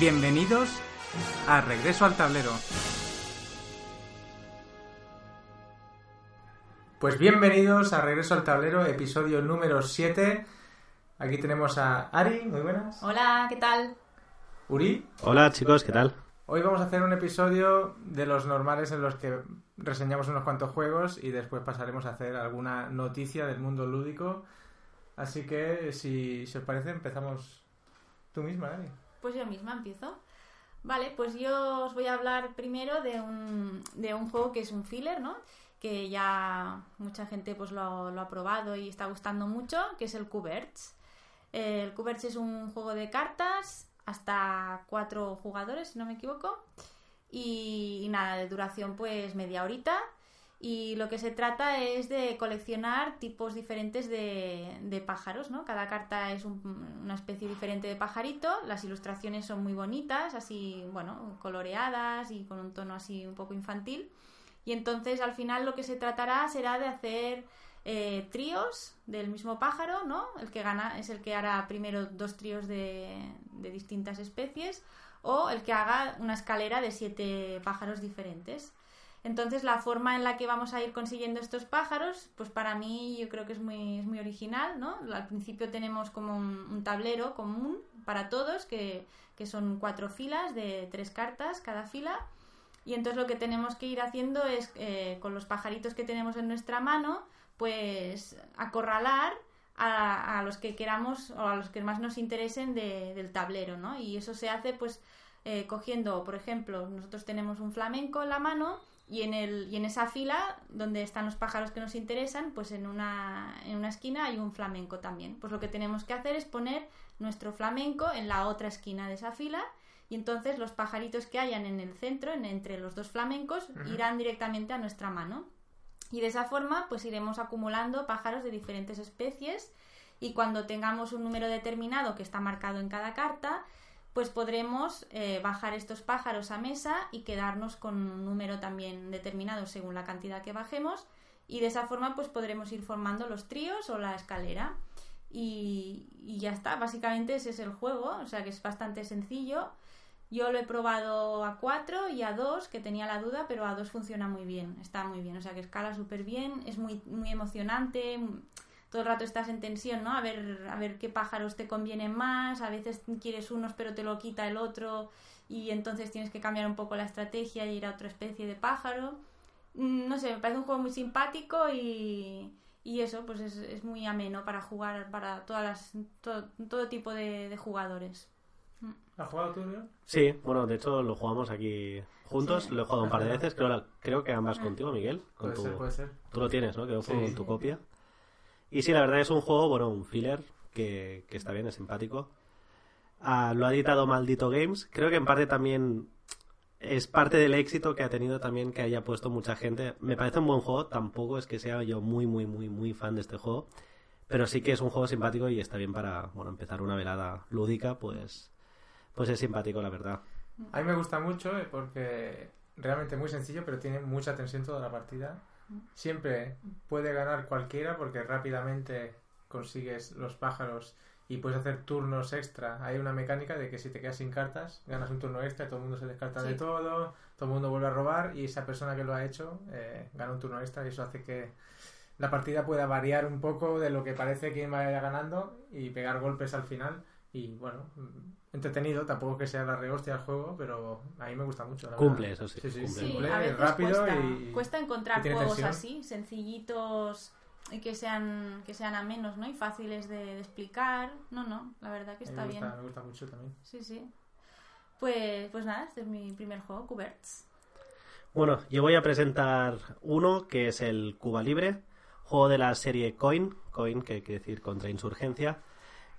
Bienvenidos a Regreso al Tablero. Pues bienvenidos a Regreso al Tablero, episodio número 7. Aquí tenemos a Ari, muy buenas. Hola, ¿qué tal? Uri. Hola chicos, ¿qué tal? Hoy vamos a hacer un episodio de los normales en los que reseñamos unos cuantos juegos y después pasaremos a hacer alguna noticia del mundo lúdico. Así que, si, si os parece, empezamos tú misma, Ari. Pues yo misma empiezo. Vale, pues yo os voy a hablar primero de un, de un juego que es un filler, ¿no? Que ya mucha gente pues lo, lo ha probado y está gustando mucho, que es el Cuberts. El Cuberts es un juego de cartas hasta cuatro jugadores, si no me equivoco. Y, y nada, de duración pues media horita. Y lo que se trata es de coleccionar tipos diferentes de, de pájaros, ¿no? Cada carta es un- una especie diferente de pajarito. Las ilustraciones son muy bonitas, así, bueno, coloreadas y con un tono así un poco infantil. Y entonces al final lo que se tratará será de hacer eh, tríos del mismo pájaro, ¿no? El que gana es el que hará primero dos tríos de, de distintas especies o el que haga una escalera de siete pájaros diferentes. Entonces la forma en la que vamos a ir consiguiendo estos pájaros, pues para mí yo creo que es muy, es muy original, ¿no? Al principio tenemos como un, tablero común para todos, que, que son cuatro filas de tres cartas cada fila. Y entonces lo que tenemos que ir haciendo es, eh, con los pajaritos que tenemos en nuestra mano, pues acorralar a, los que queramos o a los que más nos interesen de- del tablero, ¿no? Y eso se hace pues eh, cogiendo, por ejemplo, nosotros tenemos un flamenco en la mano y en, el, y en esa fila donde están los pájaros que nos interesan, pues en una, en una esquina hay un flamenco también. Pues lo que tenemos que hacer es poner nuestro flamenco en la otra esquina de esa fila y entonces los pajaritos que hayan en el centro, en- entre los dos flamencos, irán directamente a nuestra mano. Y de esa forma, pues iremos acumulando pájaros de diferentes especies y cuando tengamos un número determinado que está marcado en cada carta, pues podremos eh, bajar estos pájaros a mesa y quedarnos con un número también determinado según la cantidad que bajemos y de esa forma pues podremos ir formando los tríos o la escalera y, ya está, básicamente ese es el juego, o sea que es bastante sencillo. Yo lo he probado a 4 y a 2, que tenía la duda, pero a 2 funciona muy bien, está muy bien, o sea que escala súper bien, es muy, muy emocionante, todo el rato estás en tensión, ¿no? A ver, a ver qué pájaros te convienen más, a veces quieres unos pero te lo quita el otro y entonces tienes que cambiar un poco la estrategia y ir a otra especie de pájaro. Mm, No sé, me parece un juego muy simpático y, y eso, pues es, es muy ameno para jugar para todas las, todo, todo tipo de, de jugadores. ¿Has jugado tú? Sí, bueno, de hecho lo jugamos aquí juntos, Sí. lo he jugado un par de veces, creo, creo que ambas contigo, Miguel. Con Puede tu, ser, puede ser. Tú lo tienes, ¿no? Creo que Sí. con tu copia. Y sí, la verdad es un juego, bueno, un filler que, que está bien, es simpático. Ah, lo ha editado Maldito Games. Creo que en parte también es parte del éxito que ha tenido también que haya puesto mucha gente. Me parece un buen juego, tampoco es que sea yo muy, muy, muy, muy fan de este juego. Pero sí que es un juego simpático y está bien para, bueno, empezar una velada lúdica, pues, pues es simpático, la verdad. A mí me gusta mucho eh, porque realmente muy sencillo, pero tiene mucha tensión toda la partida. Siempre puede ganar cualquiera porque rápidamente consigues los pájaros y puedes hacer turnos extra. Hay una mecánica de que si te quedas sin cartas, ganas un turno extra, todo el mundo se descarta de todo, todo el mundo vuelve a robar y esa persona que lo ha hecho eh, gana un turno extra y eso hace que la partida pueda variar un poco de lo que parece que vaya ganando y pegar golpes al final. Y bueno, entretenido, tampoco que sea la rehostia el juego, pero a mí me gusta mucho. la Cumple, verdad. eso sí, Sí, sí, cumple. Sí, simple, a veces rápido cuesta, y- cuesta encontrar juegos tensión. así, sencillitos y que sean que sean amenos, ¿no? Y fáciles de, de explicar. No, no, la verdad que A mí está me bien. me gusta mucho también. Sí, sí. Pues, pues nada, este es mi primer juego, Cuberts. Bueno, yo voy a presentar uno que es el Cuba Libre, juego de la serie Coin, Coin que quiere decir contra insurgencia.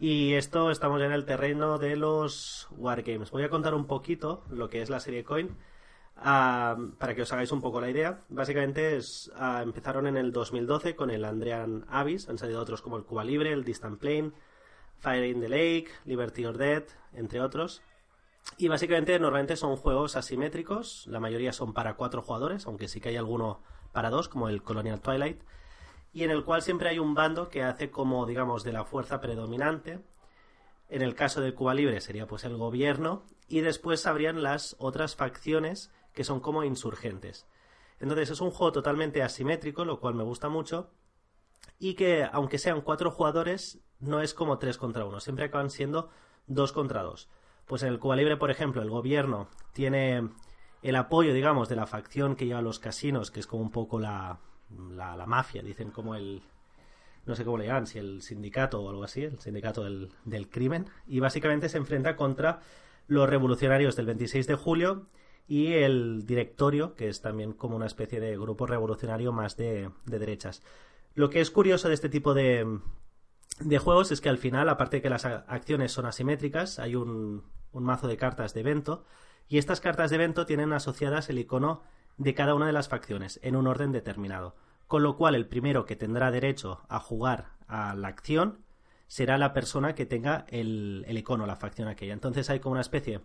Y esto estamos en el terreno de los Wargames. Voy a contar un poquito lo que es la serie Coin para que os hagáis un poco la idea. Básicamente ah, empezaron en el 2012 con el Andrean Abyss, han salido otros como el Cuba Libre, el Distant Plane, Fire in the Lake, Liberty or Dead, entre otros. Y básicamente normalmente son juegos asimétricos, la mayoría son para cuatro jugadores, aunque sí que hay alguno para dos, como el Colonial Twilight, y en el cual siempre hay un bando que hace como, digamos, de la fuerza predominante. En el caso de Cuba Libre sería pues el gobierno, y después habrían las otras facciones que son como insurgentes. Entonces es un juego totalmente asimétrico, lo cual me gusta mucho, y que aunque sean cuatro jugadores, no es como tres contra uno, siempre acaban siendo dos contra dos. Pues en el Cuba Libre, por ejemplo, el gobierno tiene el apoyo, digamos, de la facción que lleva los casinos, que es como un poco la, la, mafia, dicen como el... No sé cómo le llaman, si el sindicato o algo así, el sindicato del, del crimen. Y básicamente se enfrenta contra los revolucionarios del 26 de julio y el directorio, que es también como una especie de grupo revolucionario más de, de derechas. Lo que es curioso de este tipo de, de juegos es que al final, aparte de que las acciones son asimétricas, hay un, un mazo de cartas de evento y estas cartas de evento tienen asociadas el icono de cada una de las facciones en un orden determinado. Con lo cual, el primero que tendrá derecho a jugar a la acción será la persona que tenga el, el icono, la facción aquella. Entonces hay como una especie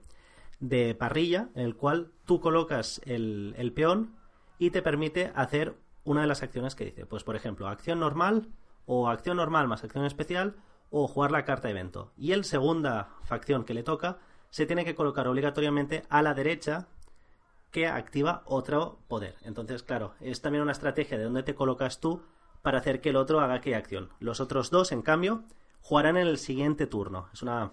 de parrilla en el cual tú colocas el, el peón y te permite hacer una de las acciones que dice. Pues por ejemplo, acción normal o acción normal más acción especial o jugar la carta evento. Y el segunda facción que le toca se tiene que colocar obligatoriamente a la derecha que activa otro poder. Entonces, claro, es también una estrategia de dónde te colocas tú para hacer que el otro haga aquella acción. Los otros dos, en cambio, jugarán en el siguiente turno. Es una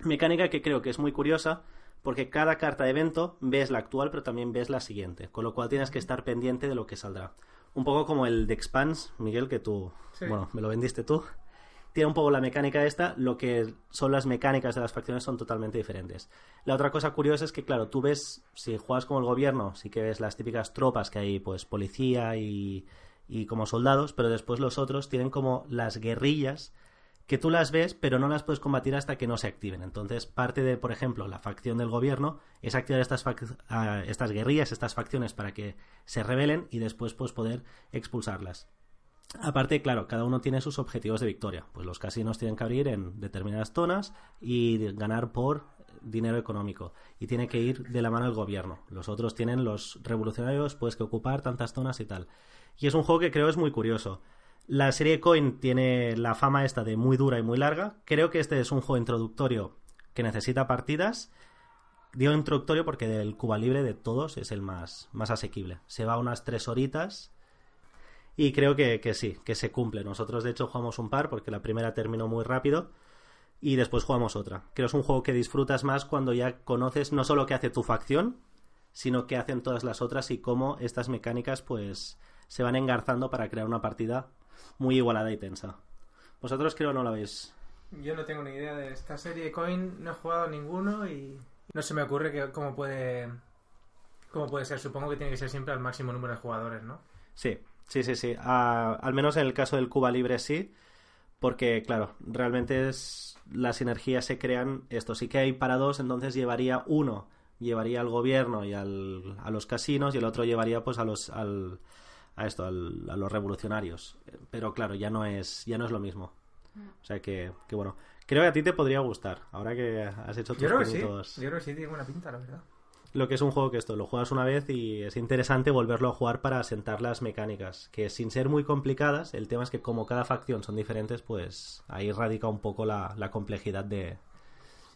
mecánica que creo que es muy curiosa porque cada carta de evento ves la actual pero también ves la siguiente, con lo cual tienes que estar pendiente de lo que saldrá. Un poco como el de Expans, Miguel, que tú, bueno, me lo vendiste tú. Tiene un poco la mecánica esta, lo que son las mecánicas de las facciones son totalmente diferentes. La otra cosa curiosa es que, claro, tú ves, si juegas como el gobierno, sí que ves las típicas tropas que hay, pues policía y, y como soldados, pero después los otros tienen como las guerrillas que tú las ves, pero no las puedes combatir hasta que no se activen. Entonces, parte de, por ejemplo, la facción del gobierno es activar estas, estas guerrillas, estas facciones para que se rebelen y después pues, poder expulsarlas. Aparte, claro, cada uno tiene sus objetivos de victoria. Pues los casinos tienen que abrir en determinadas zonas y ganar por dinero económico. Y tiene que ir de la mano el gobierno. Los otros tienen los revolucionarios, pues que ocupar tantas zonas y tal. Y es un juego que creo es muy curioso. La serie Coin tiene la fama esta de muy dura y muy larga. Creo que este es un juego introductorio que necesita partidas. Digo introductorio porque del Cuba Libre de todos es el más, más asequible. Se va unas tres horitas y creo que, que, sí, que se cumple. Nosotros de hecho jugamos un par porque la primera terminó muy rápido y después jugamos otra. Creo que es un juego que disfrutas más cuando ya conoces no solo qué hace tu facción, sino qué hacen todas las otras y cómo estas mecánicas pues se van engarzando para crear una partida muy igualada y tensa. ¿Vosotros creo no la veis? Yo no tengo ni idea de esta serie Coin, no he jugado ninguno y no se me ocurre que cómo puede cómo puede ser. Supongo que tiene que ser siempre al máximo número de jugadores, ¿no? Sí, sí, sí, sí. al menos en el caso del Cuba Libre sí, porque claro, realmente es las sinergias se crean esto. Sí que hay para dos, entonces llevaría uno llevaría al gobierno y al, a los casinos y el otro llevaría pues a los al, a esto, a los revolucionarios. Pero claro, ya no es, ya no es lo mismo. O sea que, que bueno. Creo que a ti te podría gustar, ahora que has hecho tus Yo creo que sí, yo creo que sí, tiene buena pinta, la verdad. Lo que es un juego que esto, lo juegas una vez y es interesante volverlo a jugar para asentar las mecánicas, que sin ser muy complicadas, el tema es que como cada facción son diferentes, pues ahí radica un poco la, la complejidad de,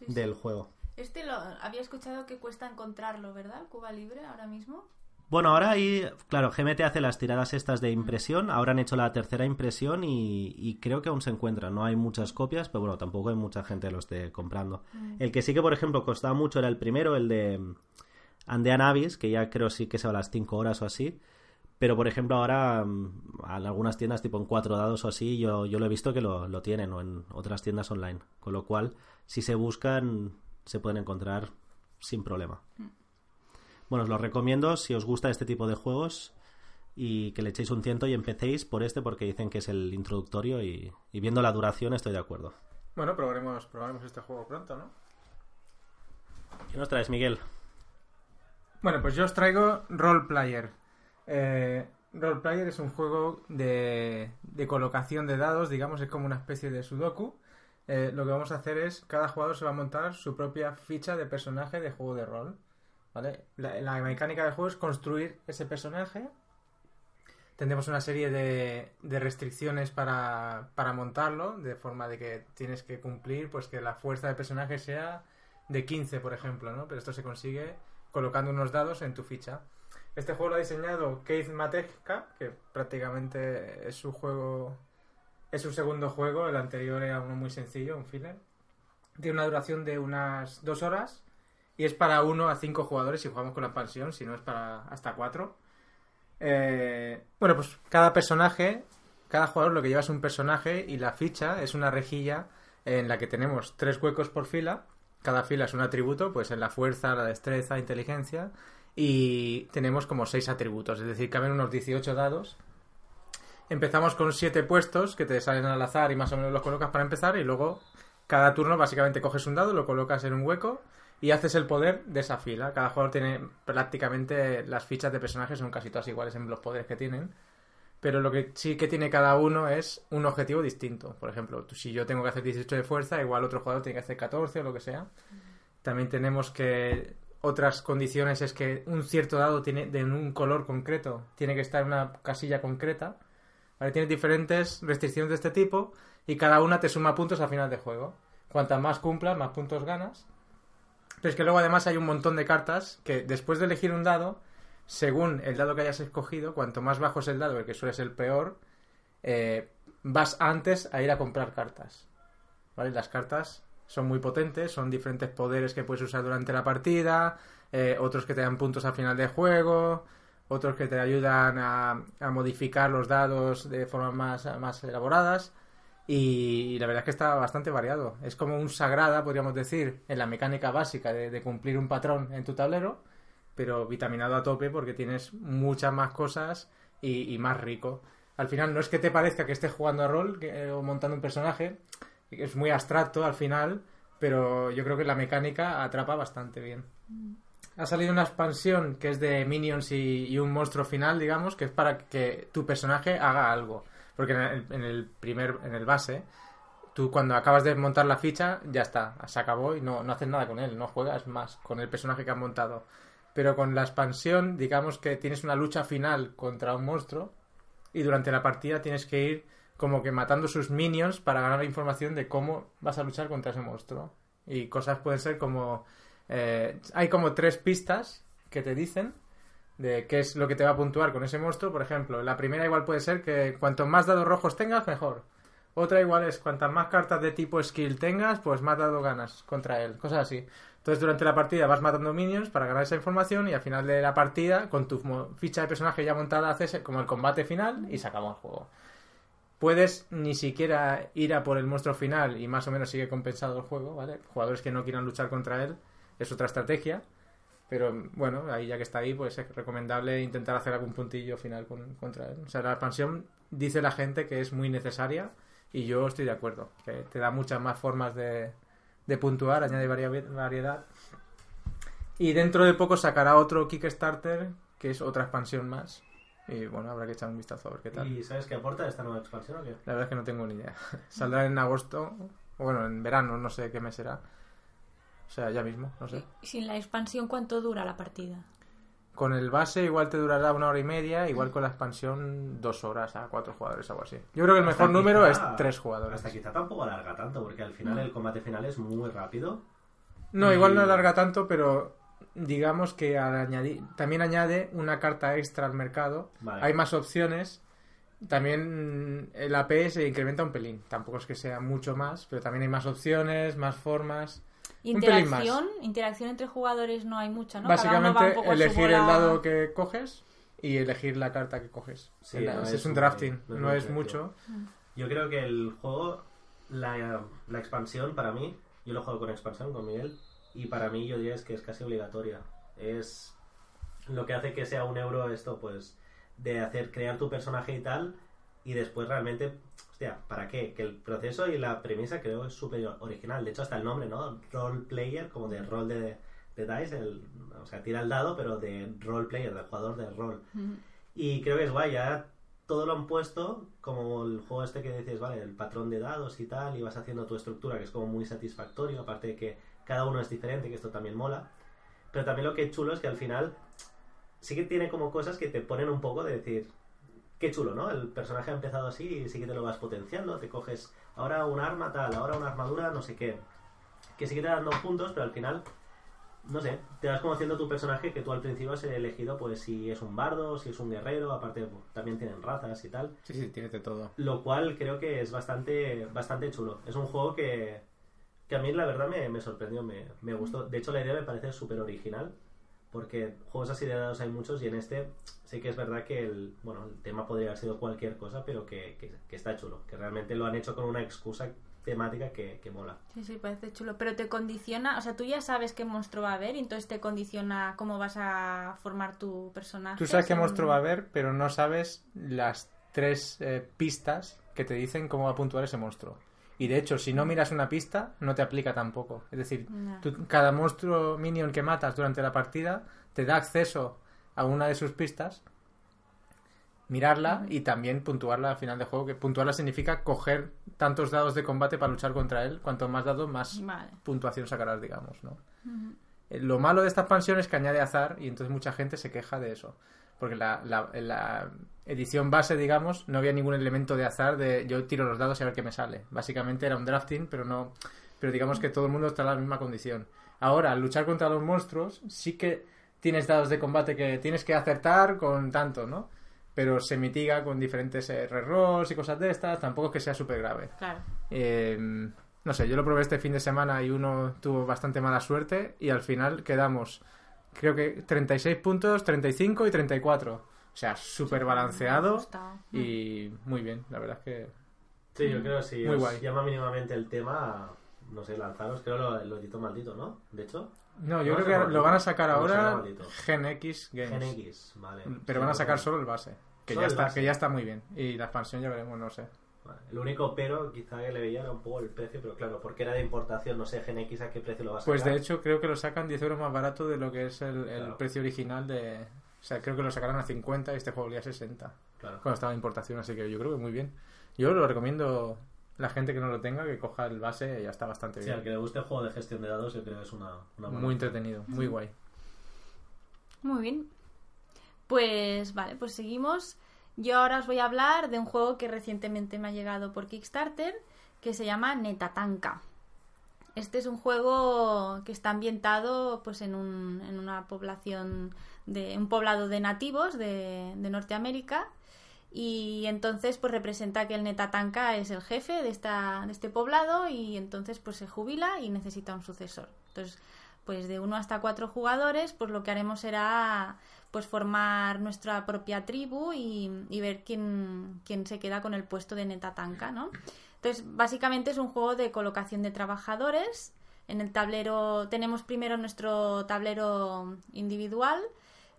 del juego. Este lo había escuchado que cuesta encontrarlo, ¿verdad? Cuba Libre ahora mismo. Bueno, ahora ahí, claro, GMT hace las tiradas estas de impresión, ahora han hecho la tercera impresión y, creo que aún se encuentra. No hay muchas copias, pero bueno, tampoco hay mucha gente que lo esté comprando. Mm. El que sí que, por ejemplo, costaba mucho era el primero, el de Andean Avis, que ya creo sí que se va a las 5 horas o así. Pero, por ejemplo, ahora mm, en algunas tiendas, tipo en cuatro dados o así, yo, yo lo he visto que lo, lo tienen, o en otras tiendas online. Con lo cual, si se buscan, se pueden encontrar sin problema. Mm. Bueno, os lo recomiendo si os gusta este tipo de juegos y que le echéis un tiento y empecéis por este porque dicen que es el introductorio y, viendo la duración estoy de acuerdo. Bueno, probaremos, probaremos este juego pronto, ¿no? ¿Qué nos traes, Miguel? Bueno, pues yo os traigo Role Player. Eh, Role Player es un juego de, de, colocación de dados, digamos, es como una especie de sudoku. Eh, lo que vamos a hacer es, cada jugador se va a montar su propia ficha de personaje de juego de rol. La, mecánica del juego es construir ese personaje. Tendremos una serie de, restricciones para, montarlo, de forma de que tienes que cumplir pues que la fuerza del personaje sea de 15, por ejemplo, ¿no? Pero esto se consigue colocando unos dados en tu ficha. Este juego lo ha diseñado Keith Matejka, que prácticamente es su juego, es su segundo juego, el anterior era uno muy sencillo, un filler. Tiene una duración de unas dos horas y es para uno a cinco jugadores si jugamos con la expansión, si no es para hasta cuatro. Eh, bueno, pues cada personaje, cada jugador lo que lleva es un personaje y la ficha es una rejilla en la que tenemos tres huecos por fila. Cada fila es un atributo, pues en la fuerza, la destreza, inteligencia. Y tenemos como seis atributos, es decir, caben unos 18 dados. Empezamos con siete puestos que te salen al azar y más o menos los colocas para empezar. Y luego, cada turno, básicamente coges un dado, lo colocas en un hueco y haces el poder de esa fila. Cada jugador tiene prácticamente las fichas de personajes son casi todas iguales en los poderes que tienen. Pero lo que sí que tiene cada uno es un objetivo distinto. Por ejemplo, si yo tengo que hacer 18 de fuerza, igual otro jugador tiene que hacer 14 o lo que sea. También tenemos que otras condiciones es que un cierto dado tiene de un color concreto, tiene que estar en una casilla concreta. ¿Vale? Tienes diferentes restricciones de este tipo y cada una te suma puntos al final del juego. Cuantas más cumplas, más puntos ganas. Pero es que luego además hay un montón de cartas que después de elegir un dado, según el dado que hayas escogido, cuanto más bajo es el dado, el que suele ser el peor, eh, vas antes a ir a comprar cartas. Las cartas son muy potentes, son diferentes poderes que puedes usar durante la partida, eh, otros que te dan puntos al final del juego, otros que te ayudan a, modificar los dados de formas más, más elaboradas. Y, la verdad es que está bastante variado. Es como un sagrada, podríamos decir, en la mecánica básica de, de cumplir un patrón en tu tablero, pero vitaminado a tope porque tienes muchas más cosas y, y más rico. Al final no es que te parezca que estés jugando a rol que, o montando un personaje, es muy abstracto al final, pero yo creo que la mecánica atrapa bastante bien. Ha salido una expansión que es de minions y, y un monstruo final, digamos, que es para que tu personaje haga algo. Porque en el, en el primer, en el base, tú cuando acabas de montar la ficha, ya está, se acabó y no, no haces nada con él, no juegas más con el personaje que has montado. Pero con la expansión, digamos que tienes una lucha final contra un monstruo y durante la partida tienes que ir como que matando sus minions para ganar información de cómo vas a luchar contra ese monstruo. Y cosas pueden ser como... eh, hay como tres pistas que te dicen de qué es lo que te va a puntuar con ese monstruo. Por ejemplo, la primera igual puede ser que cuanto más dados rojos tengas, mejor. Otra igual es cuantas más cartas de tipo skill tengas, pues más dado ganas contra él. Cosas así. Entonces durante la partida vas matando minions para ganar esa información y al final de la partida, con tu ficha de personaje ya montada, haces como el combate final y se acabó el juego. Puedes ni siquiera ir a por el monstruo final y más o menos sigue compensado el juego, ¿vale? Jugadores que no quieran luchar contra él es otra estrategia. Pero bueno, ahí ya que está ahí, pues es recomendable intentar hacer algún puntillo final con- contra él. O sea, la expansión dice la gente que es muy necesaria y yo estoy de acuerdo. Que te da muchas más formas de, de puntuar, añade varia- variedad. Y dentro de poco sacará otro Kickstarter, que es otra expansión más. Y bueno, habrá que echar un vistazo a ver qué tal. ¿Y sabes qué aporta esta nueva expansión o qué? La verdad es que no tengo ni idea. Saldrá en agosto, o bueno, en verano, no sé qué mes será. O sea, ya mismo, no sé. Y Sin la expansión, ¿cuánto dura la partida? Con el base igual te durará una hora y media, igual con la expansión dos horas a cuatro jugadores, algo así. Yo creo que el Hasta mejor número quizá- es tres jugadores. Hasta quizá tampoco alarga tanto, porque al final el combate final es muy rápido. No, igual no alarga tanto, pero digamos que al añadir, también añade una carta extra al mercado. Vale. Hay más opciones. También el AP se incrementa un pelín. Tampoco es que sea mucho más, pero también hay más opciones, más formas. Interacción, interacción entre jugadores no hay mucha, ¿no? Cada uno va un Básicamente poco elegir el dado que coges y elegir la carta que coges. Sí, Es- no es, es un drafting, no es no mucho. Yo creo que el juego, la, la expansión para mí, yo lo juego con expansión con Miguel, y para mí yo diría es que es casi obligatoria. Es lo que hace que sea un euro esto, pues, de hacer crear tu personaje y tal, y después realmente, hostia, ¿para qué? Que el proceso y la premisa creo es súper original. De hecho, hasta el nombre, ¿no? Role player, como de rol de, de dice, el, o sea, tira el dado, pero de role player, del jugador de rol. Y creo que es guay, ya todo lo han puesto como el juego este que dices, vale, el patrón de dados y tal, y vas haciendo tu estructura, que es como muy satisfactorio, aparte de que cada uno es diferente, que esto también mola. Pero también lo que es chulo es que al final sí que tiene como cosas que te ponen un poco de decir, qué chulo, ¿no? El personaje ha empezado así y sí que te lo vas potenciando, te coges ahora un arma tal, ahora una armadura, no sé qué. que sí que te dan dos puntos, pero al final, no sé, te vas conociendo tu personaje que tú al principio has elegido, pues si es un bardo, si es un guerrero, aparte pues, también tienen razas y tal. Sí, sí, tienes de todo. Lo cual creo que es bastante, bastante chulo. Es un juego que, que a mí la verdad me, me sorprendió, me, me gustó. De hecho, la idea me parece súper original porque juegos así de dados hay muchos y en este sí que es verdad que el, bueno, el tema podría haber sido cualquier cosa, pero que, que, que está chulo, que realmente lo han hecho con una excusa temática que, que mola. Sí, sí, parece chulo. Pero te condiciona, o sea, tú ya sabes qué monstruo va a haber y entonces te condiciona cómo vas a formar tu personaje. Tú sabes qué monstruo va a haber, pero no sabes las tres eh, pistas que te dicen cómo va a puntuar ese monstruo. Y de hecho, si no miras una pista, no te aplica tampoco. Es decir, tú- cada monstruo minion que matas durante la partida te da acceso a una de sus pistas, mirarla y también puntuarla al final de juego. Que puntuarla significa coger tantos dados de combate para luchar contra él. Cuanto más dados, más Vale. puntuación sacarás, digamos, ¿no? Eh, Lo malo de esta expansión es que añade azar y entonces mucha gente se queja de eso. Porque la, la- edición base, digamos, no había ningún elemento de azar de yo tiro los dados y a ver qué me sale. Básicamente era un drafting, pero no. Pero digamos que todo el mundo está en la misma condición. Ahora, al luchar contra los monstruos, sí que tienes dados de combate que tienes que acertar con tanto, ¿no? Pero se mitiga con diferentes eh, rerolls y cosas de estas. Tampoco es que sea súper grave. Claro. Eh, no sé, yo lo probé este fin de semana y uno tuvo bastante mala suerte y al final quedamos, creo que 36 puntos, 35 y 34. O sea, súper balanceado y muy bien, la verdad es que... Sí, yo creo que si Muy os guay. llama mínimamente el tema, no sé, lanzaros, creo lo, lo editó maldito, ¿no? De hecho, No, yo ¿No creo que lo van a sacar ahora? Gen X Games. Gen X, vale. Pero van a sacar solo el base. Que ya, está, base. que ya está muy bien. Y la expansión ya veremos, no sé. El único pero quizá que le veía era un poco el precio, pero claro, porque era de importación, no sé, Gen X a qué precio lo va a sacar. Pues de hecho creo que lo sacan 10 euros más barato de lo que es el, el Claro. precio original de... O sea, creo que lo sacarán a 50 y este juego valía 60. Claro. cuando estaba en importación, así que yo creo que muy bien. Yo lo recomiendo la gente que no lo tenga, que coja el base y ya está bastante Sí, bien. al que le guste el juego de gestión de dados, yo creo que es una, una buena muy entretenido, muy guay. Muy bien. Pues vale, pues seguimos. Yo ahora os voy a hablar de un juego que recientemente me ha llegado por Kickstarter, que se llama Netatanka. Este es un juego que está ambientado pues en, un, en una población de un poblado de nativos de, de Norteamérica y entonces pues representa que el Netatanka es el jefe de esta de este poblado y entonces pues se jubila y necesita un sucesor. Entonces pues de uno hasta cuatro jugadores pues lo que haremos será pues formar nuestra propia tribu y, y ver quién, quién se queda con el puesto de Netatanka, ¿no? Entonces, básicamente es un juego de colocación de trabajadores. En el tablero tenemos primero nuestro tablero individual,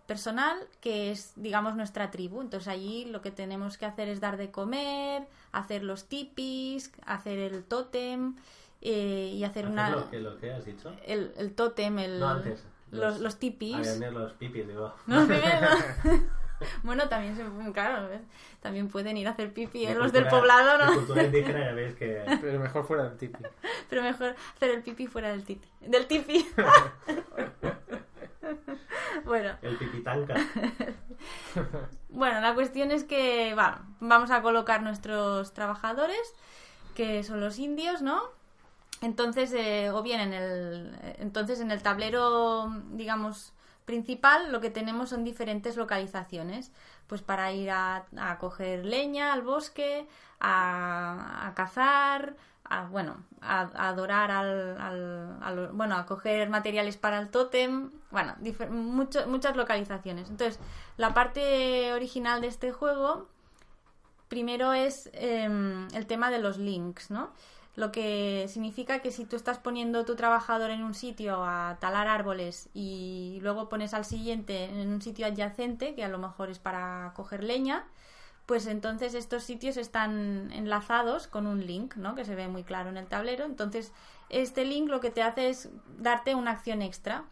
personal, que es, digamos, nuestra tribu. Entonces allí lo que tenemos que hacer es dar de comer, hacer los tipis, hacer el tótem eh, y hacer ¿Hacer una... lo que, lo que has dicho? El, el tótem, el... No, antes. Los, los tipis. Los pipis, digo. No, primero. bueno, también se, claro, ¿ves? también pueden ir a hacer pipi De ¿eh? los del poblado, de ¿no? cultura indígena ya veis que... Pero mejor fuera del tipi. Pero mejor hacer el pipi fuera del tipi. Del tipi. bueno, El pipitanca. bueno, la cuestión es que va, vamos a colocar nuestros trabajadores, que son los indios, ¿no? Entonces, eh, o bien en el, entonces en el tablero, digamos, principal, lo que tenemos son diferentes localizaciones. Pues para ir a, coger leña al bosque, a, cazar, a, bueno, a, adorar al, al- al- bueno, a coger materiales para el tótem, bueno, mucho- muchas localizaciones. Entonces, la parte original de este juego, primero es em, el tema de los links, ¿no? Lo que significa que si tú estás poniendo tu trabajador en un sitio a talar árboles y luego pones al siguiente en un sitio adyacente, que a lo mejor es para coger leña, pues entonces estos sitios están enlazados con un link, ¿no? Que se ve muy claro en el tablero. Entonces, este link lo que te hace es darte una acción extra.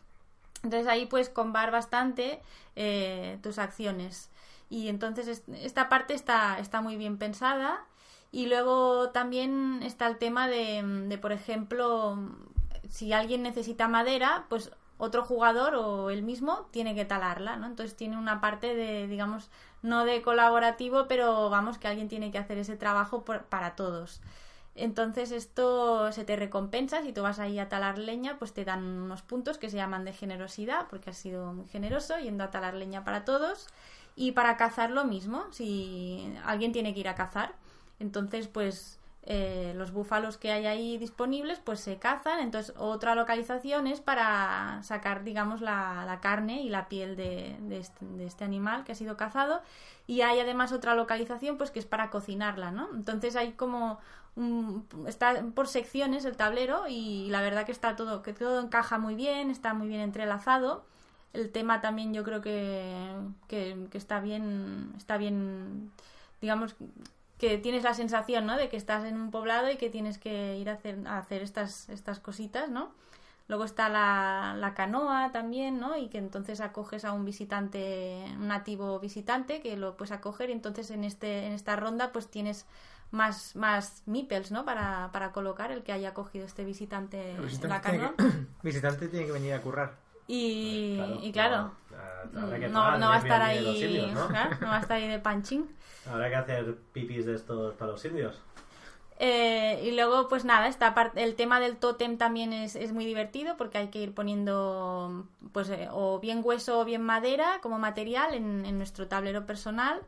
Entonces ahí puedes combar bastante eh, tus acciones. Y entonces es- esta parte está, está muy bien pensada. Y luego también está el tema de, por ejemplo, si alguien necesita madera, pues otro jugador o él mismo tiene que talarla, ¿no? Entonces tiene una parte de, digamos, no de colaborativo, pero vamos, que alguien tiene que hacer ese trabajo para todos. Entonces esto se te recompensa, si tú vas ahí a talar leña, pues te dan unos puntos que se llaman de generosidad, porque has sido muy generoso yendo a talar leña para todos. Y para cazar lo mismo, si alguien tiene que ir a cazar, entonces pues eh, los búfalos que hay ahí disponibles pues se cazan. Entonces otra localización es para sacar digamos la, la carne y la piel de, de, este, este, animal que ha sido cazado. Y hay además otra localización pues que es para cocinarla, ¿no? Entonces hay como está por secciones el tablero y la verdad que está todo, que todo encaja muy bien, está muy bien entrelazado. El tema también yo creo que, que, que está bien, está bien, digamos, que tienes la sensación, ¿no? De que estás en un poblado y que tienes que ir a hacer, a hacer estas, estas cositas, ¿no? Luego está la, la, canoa también, ¿no? Y que entonces acoges a un visitante, un nativo visitante, que lo puedes acoger y entonces en, este, en esta ronda pues tienes más, más meeples, ¿no? Para, para colocar el que haya cogido este visitante, visitante en la canoa. Que, visitante tiene que venir a currar. Y Claro, y claro, no, que no, va a estar ahí, indios, ¿no? claro, no va a estar ahí de panchín. Habrá que hacer pipis de estos para los indios. Eh, y luego, pues nada, esta parte, el tema del tótem también es, es muy divertido porque hay que ir poniendo, pues, eh, o bien hueso o bien madera como material en, en, nuestro tablero personal.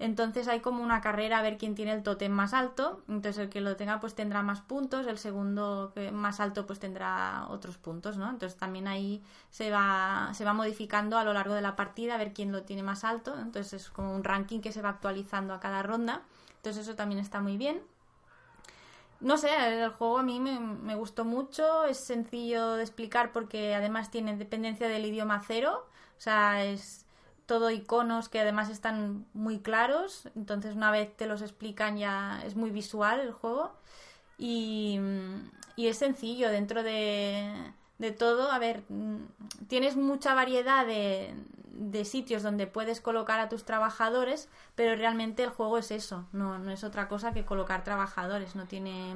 Entonces hay como una carrera a ver quién tiene el tótem más alto. Entonces el que lo tenga pues tendrá más puntos, el segundo más alto pues tendrá otros puntos, ¿no? Entonces también ahí se va, se va modificando a lo largo de la partida a ver quién lo tiene más alto. Entonces es como un ranking que se va actualizando a cada ronda. Entonces eso también está muy bien. No sé, el juego a mí me, gustó mucho, es sencillo de explicar porque además tiene dependencia del idioma cero, o sea, es todo iconos que además están muy claros, entonces una vez te los explican ya es muy visual el juego y, es sencillo dentro de, todo, a ver, tienes mucha variedad de, de sitios donde puedes colocar a tus trabajadores, pero realmente el juego es eso, no, no es otra cosa que colocar trabajadores, no tiene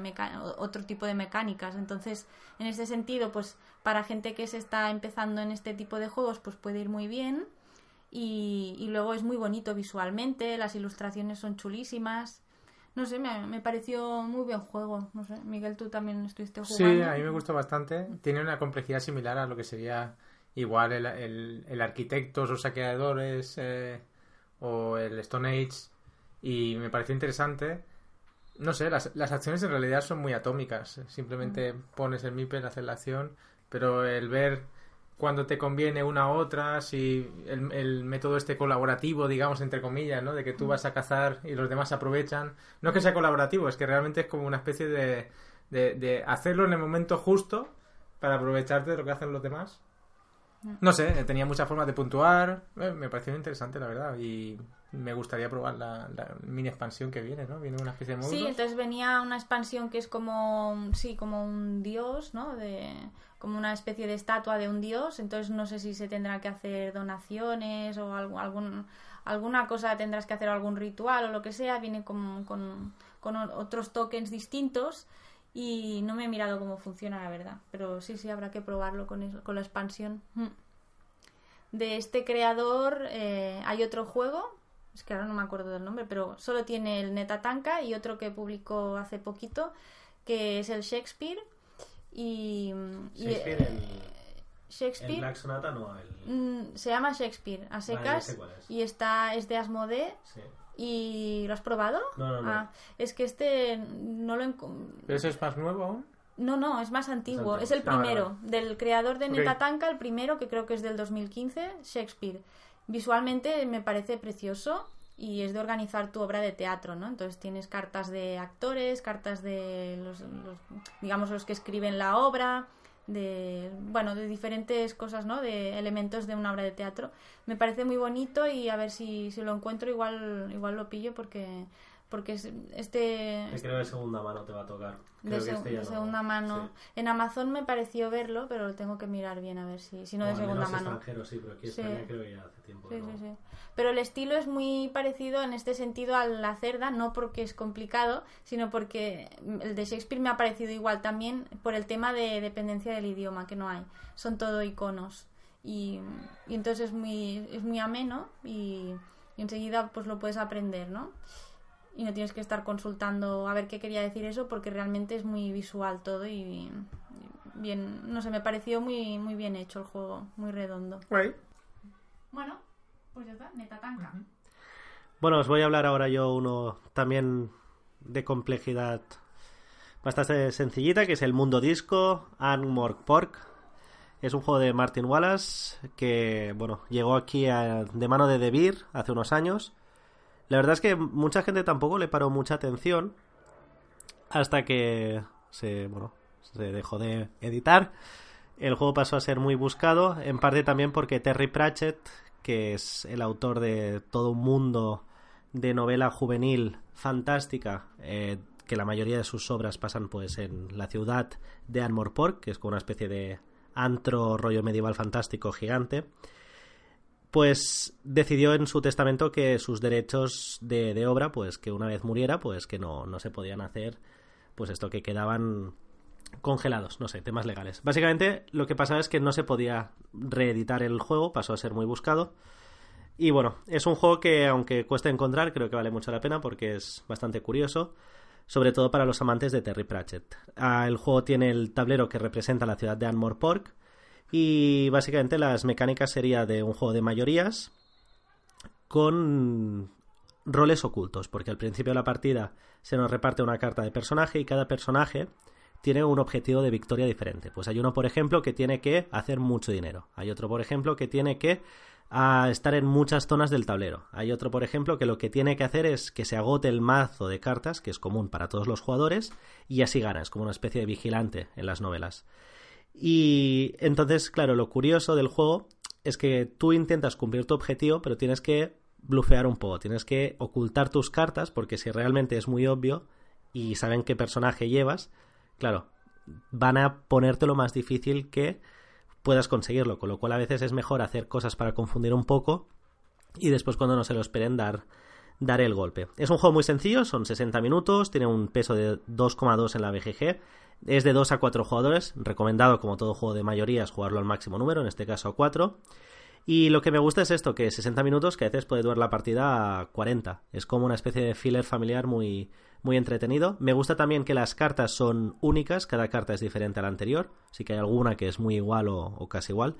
otro tipo de mecánicas. Entonces, en ese sentido, pues para gente que se está empezando en este tipo de juegos, pues puede ir muy bien. Y, y luego es muy bonito visualmente, las ilustraciones son chulísimas. No sé, me, me, pareció muy buen juego. No sé, Miguel, tú también estuviste jugando. Sí, a mí me gustó bastante. Tiene una complejidad similar a lo que sería igual el, el, el arquitectos o saqueadores eh, o el Stone Age y me pareció interesante no sé, las, las acciones en realidad son muy atómicas simplemente mm. pones el MIPEL, haces la acción pero el ver cuando te conviene una u otra si el, el, método este colaborativo digamos entre comillas, ¿no? de que tú vas a cazar y los demás aprovechan no es que sea colaborativo, es que realmente es como una especie de, de, de hacerlo en el momento justo para aprovecharte de lo que hacen los demás no sé, tenía muchas formas de puntuar. Eh, me pareció interesante, la verdad. Y me gustaría probar la, la, mini expansión que viene, ¿no? Viene una especie de módulos. Sí, entonces venía una expansión que es como, sí, como un dios, ¿no? De, como una especie de estatua de un dios. Entonces no sé si se tendrá que hacer donaciones o algún, algún alguna cosa tendrás que hacer algún ritual o lo que sea. Viene con, con, con otros tokens distintos y no me he mirado cómo funciona la verdad pero sí sí habrá que probarlo con, eso, con la expansión de este creador eh, hay otro juego es que ahora no me acuerdo del nombre pero solo tiene el Netatanka y otro que publicó hace poquito que es el Shakespeare y, Shakespeare, y, el, Shakespeare el Black Sonata no el... se llama Shakespeare a secas vale, es. y está es de Asmodee sí. ¿Y lo has probado? No, no, no. Ah, es que este no lo ¿Pero eso es más nuevo aún? No, no, es más antiguo. Es, antiguo. es el primero. Ah, vale, vale. Del creador de Netatanka, el primero, que creo que es del 2015, Shakespeare. Visualmente me parece precioso y es de organizar tu obra de teatro, ¿no? Entonces tienes cartas de actores, cartas de los, digamos, los que escriben la obra, de bueno de diferentes cosas no de elementos de una obra de teatro me parece muy bonito y a ver si, si lo encuentro igual igual lo pillo porque porque este creo que de segunda mano te va a tocar de, se, este de no... segunda mano sí. en Amazon me pareció verlo pero lo tengo que mirar bien a ver si si no de segunda mano extranjero sí pero aquí sí. España creo que ya hace tiempo sí, no. sí, sí. pero el estilo es muy parecido en este sentido a la cerda no porque es complicado sino porque el de Shakespeare me ha parecido igual también por el tema de dependencia del idioma que no hay son todo iconos y, y entonces es muy es muy ameno y, y enseguida pues lo puedes aprender no y no tienes que estar consultando a ver qué quería decir eso porque realmente es muy visual todo y bien, no sé, me pareció muy, muy bien hecho el juego, muy redondo. Bueno, pues ya está, Netatanka. Bueno, os voy a hablar ahora yo uno también de complejidad bastante sencillita, que es el Mundo Disco, Anmork Pork. Es un juego de Martin Wallace que, bueno, llegó aquí de mano de Debir hace unos años. La verdad es que mucha gente tampoco le paró mucha atención hasta que se, bueno, se dejó de editar. El juego pasó a ser muy buscado, en parte también porque Terry Pratchett, que es el autor de todo un mundo de novela juvenil fantástica, eh, que la mayoría de sus obras pasan pues en la ciudad de Anmorpork, que es como una especie de antro rollo medieval fantástico gigante, pues decidió en su testamento que sus derechos de, obra, pues que una vez muriera, pues que no, no se podían hacer, pues esto que quedaban congelados, no sé, temas legales. Básicamente lo que pasaba es que no se podía reeditar el juego, pasó a ser muy buscado. Y bueno, es un juego que aunque cueste encontrar, creo que vale mucho la pena porque es bastante curioso, sobre todo para los amantes de Terry Pratchett. Ah, el juego tiene el tablero que representa la ciudad de Anmore Park y básicamente las mecánicas sería de un juego de mayorías con roles ocultos, porque al principio de la partida se nos reparte una carta de personaje y cada personaje tiene un objetivo de victoria diferente. Pues hay uno, por ejemplo, que tiene que hacer mucho dinero. Hay otro, por ejemplo, que tiene que ah, estar en muchas zonas del tablero. Hay otro, por ejemplo, que lo que tiene que hacer es que se agote el mazo de cartas, que es común para todos los jugadores, y así gana. Es como una especie de vigilante en las novelas. Y entonces, claro, lo curioso del juego es que tú intentas cumplir tu objetivo, pero tienes que blufear un poco, tienes que ocultar tus cartas, porque si realmente es muy obvio y saben qué personaje llevas, claro, van a ponértelo más difícil que puedas conseguirlo, con lo cual a veces es mejor hacer cosas para confundir un poco y después cuando no se lo esperen dar, dar el golpe. Es un juego muy sencillo, son 60 minutos, tiene un peso de 2,2 en la BGG, es de 2 a 4 jugadores, recomendado como todo juego de mayorías jugarlo al máximo número, en este caso a 4. Y lo que me gusta es esto, que 60 minutos que a veces puede durar la partida a 40. Es como una especie de filler familiar muy, muy entretenido. Me gusta también que las cartas son únicas, cada carta es diferente a la anterior, así que hay alguna que es muy igual o, casi igual.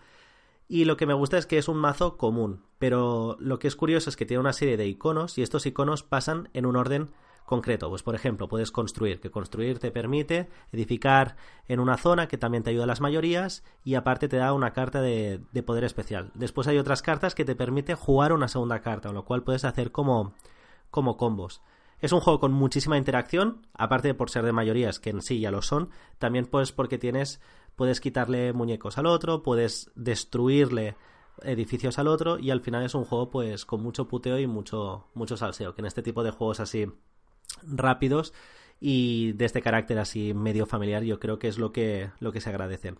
Y lo que me gusta es que es un mazo común, pero lo que es curioso es que tiene una serie de iconos y estos iconos pasan en un orden concreto. Pues por ejemplo, puedes construir, que construir te permite edificar en una zona que también te ayuda a las mayorías y aparte te da una carta de, de poder especial. Después hay otras cartas que te permite jugar una segunda carta, con lo cual puedes hacer como, como combos. Es un juego con muchísima interacción, aparte de por ser de mayorías, que en sí ya lo son, también pues porque tienes, puedes quitarle muñecos al otro, puedes destruirle edificios al otro y al final es un juego pues con mucho puteo y mucho, mucho salseo, que en este tipo de juegos así rápidos y de este carácter así medio familiar yo creo que es lo que, lo que se agradecen.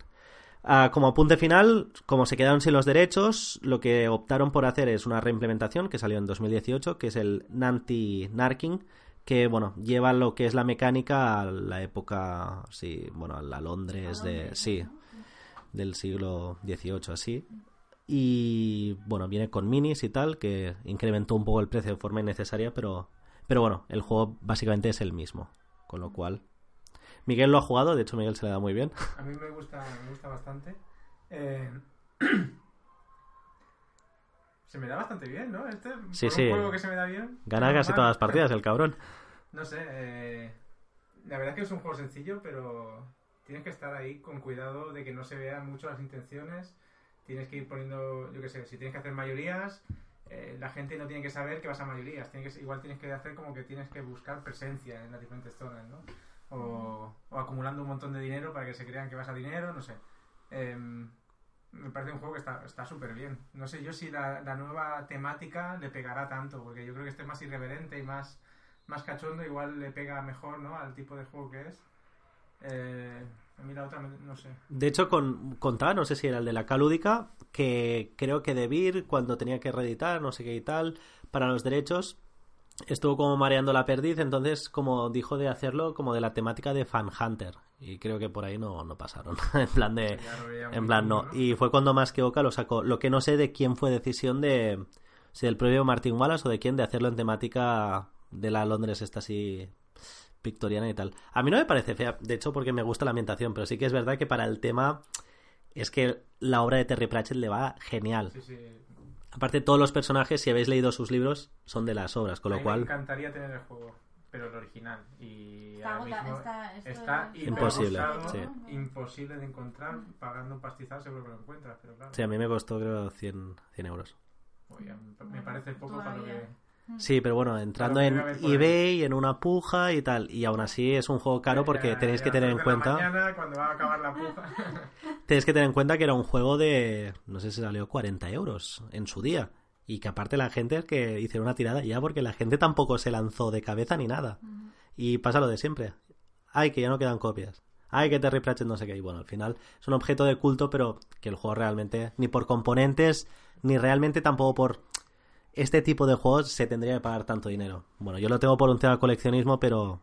Ah, como apunte final, como se quedaron sin los derechos, lo que optaron por hacer es una reimplementación que salió en 2018, que es el Nanti Narking, que bueno, lleva lo que es la mecánica a la época, sí, bueno, a la Londres de, sí, del siglo XVIII así. Y bueno, viene con minis y tal, que incrementó un poco el precio de forma innecesaria, pero, pero bueno, el juego básicamente es el mismo, con lo cual Miguel lo ha jugado, de hecho Miguel se le da muy bien. A mí me gusta, me gusta bastante. Eh, se me da bastante bien, ¿no? Este, sí, sí. un juego que se me da bien. Gana casi todas las partidas, el cabrón. No sé, eh, la verdad es que es un juego sencillo, pero tienes que estar ahí con cuidado de que no se vean mucho las intenciones. Tienes que ir poniendo, yo qué sé, si tienes que hacer mayorías, eh, la gente no tiene que saber que vas a mayorías. que, igual tienes que hacer como que tienes que buscar presencia en las diferentes zonas, ¿no? o, acumulando un montón de dinero para que se crean que vas a dinero, no sé. Em, me parece un juego que está súper bien. No sé yo si la, nueva temática le pegará tanto, porque yo creo que este es más irreverente y más, más cachondo, igual le pega mejor ¿no? al tipo de juego que es. Eh, otra, no sé. De hecho, con, contaba, no sé si era el de la calúdica, que creo que Debir, cuando tenía que reeditar, no sé qué y tal, para los derechos, estuvo como mareando la perdiz, entonces como dijo de hacerlo como de la temática de Fan Hunter. Y creo que por ahí no, no pasaron. en plan de. En plan, no. Y fue cuando más que Oca lo sacó. Lo que no sé de quién fue decisión de. Si del propio Martin Wallace o de quién de hacerlo en temática de la Londres esta así victoriana y tal. A mí no me parece fea, de hecho, porque me gusta la ambientación, pero sí que es verdad que para el tema es que la obra de Terry Pratchett le va genial. Sí, sí. Aparte, todos los personajes, si habéis leído sus libros, son de las obras, con A lo mí cual... Me encantaría tener el juego, pero el original. Y Está ahora mismo está- Imposible, sí. imposible de encontrar. Pagando un pastizal seguro que lo encuentras, pero claro. Sí, a mí me costó creo 100, 100 euros. oye, me parece poco para lo que... Sí, pero bueno, entrando Pero en eBay, en una puja y tal, y aún así es un juego caro porque Ya- tenéis ya que tener en cuenta... mañana, cuando va a acabar la puja. Tenéis que tener en cuenta que era un juego de, no sé si salió 40 euros en su día. Y que aparte la gente es que hicieron una tirada ya porque la gente tampoco se lanzó de cabeza ni nada. Y pasa lo de siempre. Ay, que ya no quedan copias. Ay, que Terry Pratchett no sé qué. Y bueno, al final es un objeto de culto, pero que el juego realmente, ni por componentes, ni realmente tampoco por este tipo de juegos se tendría que pagar tanto dinero. Bueno, yo lo tengo por un tema de coleccionismo, pero,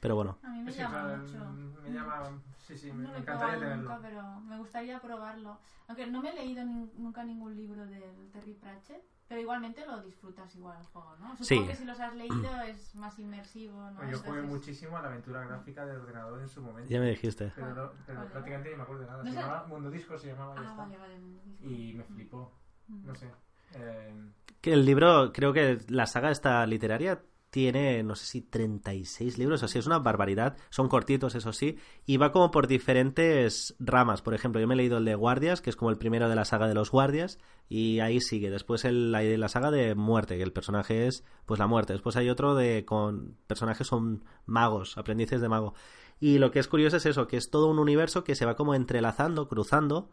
pero bueno. A mí me Sí, llama mucho. me llama... Sí, sí, me, No me encantaría tenerlo. nunca, pero me gustaría probarlo. Aunque no me he leído nin- nunca ningún libro del Terry Pratchett, pero igualmente lo disfrutas igual el juego, ¿no? Supongo Sí. que si los has leído es más inmersivo, ¿no? Yo jugué Entonces- muchísimo a la aventura gráfica del ordenador en su momento. Ya me dijiste. Pero, no- pero Vale. prácticamente ni me acuerdo de nada. No Se sé. llamaba Mundo Disco, se llamaba y ya Ah, está. vale, vale. Y me flipó. Mm. No sé. Eh, Que el libro, creo que la saga esta literaria tiene, no sé si 36 libros, o sea, es una barbaridad. Son cortitos, eso sí, y va como por diferentes ramas. Por ejemplo, yo me he leído el de Guardias, que es como el primero de la saga de los Guardias, y ahí sigue. Después el, de la saga de Muerte, que el personaje es, pues, la muerte. Después hay otro de con personajes son magos, aprendices de mago. Y lo que es curioso es eso, que es todo un universo que se va como entrelazando, cruzando,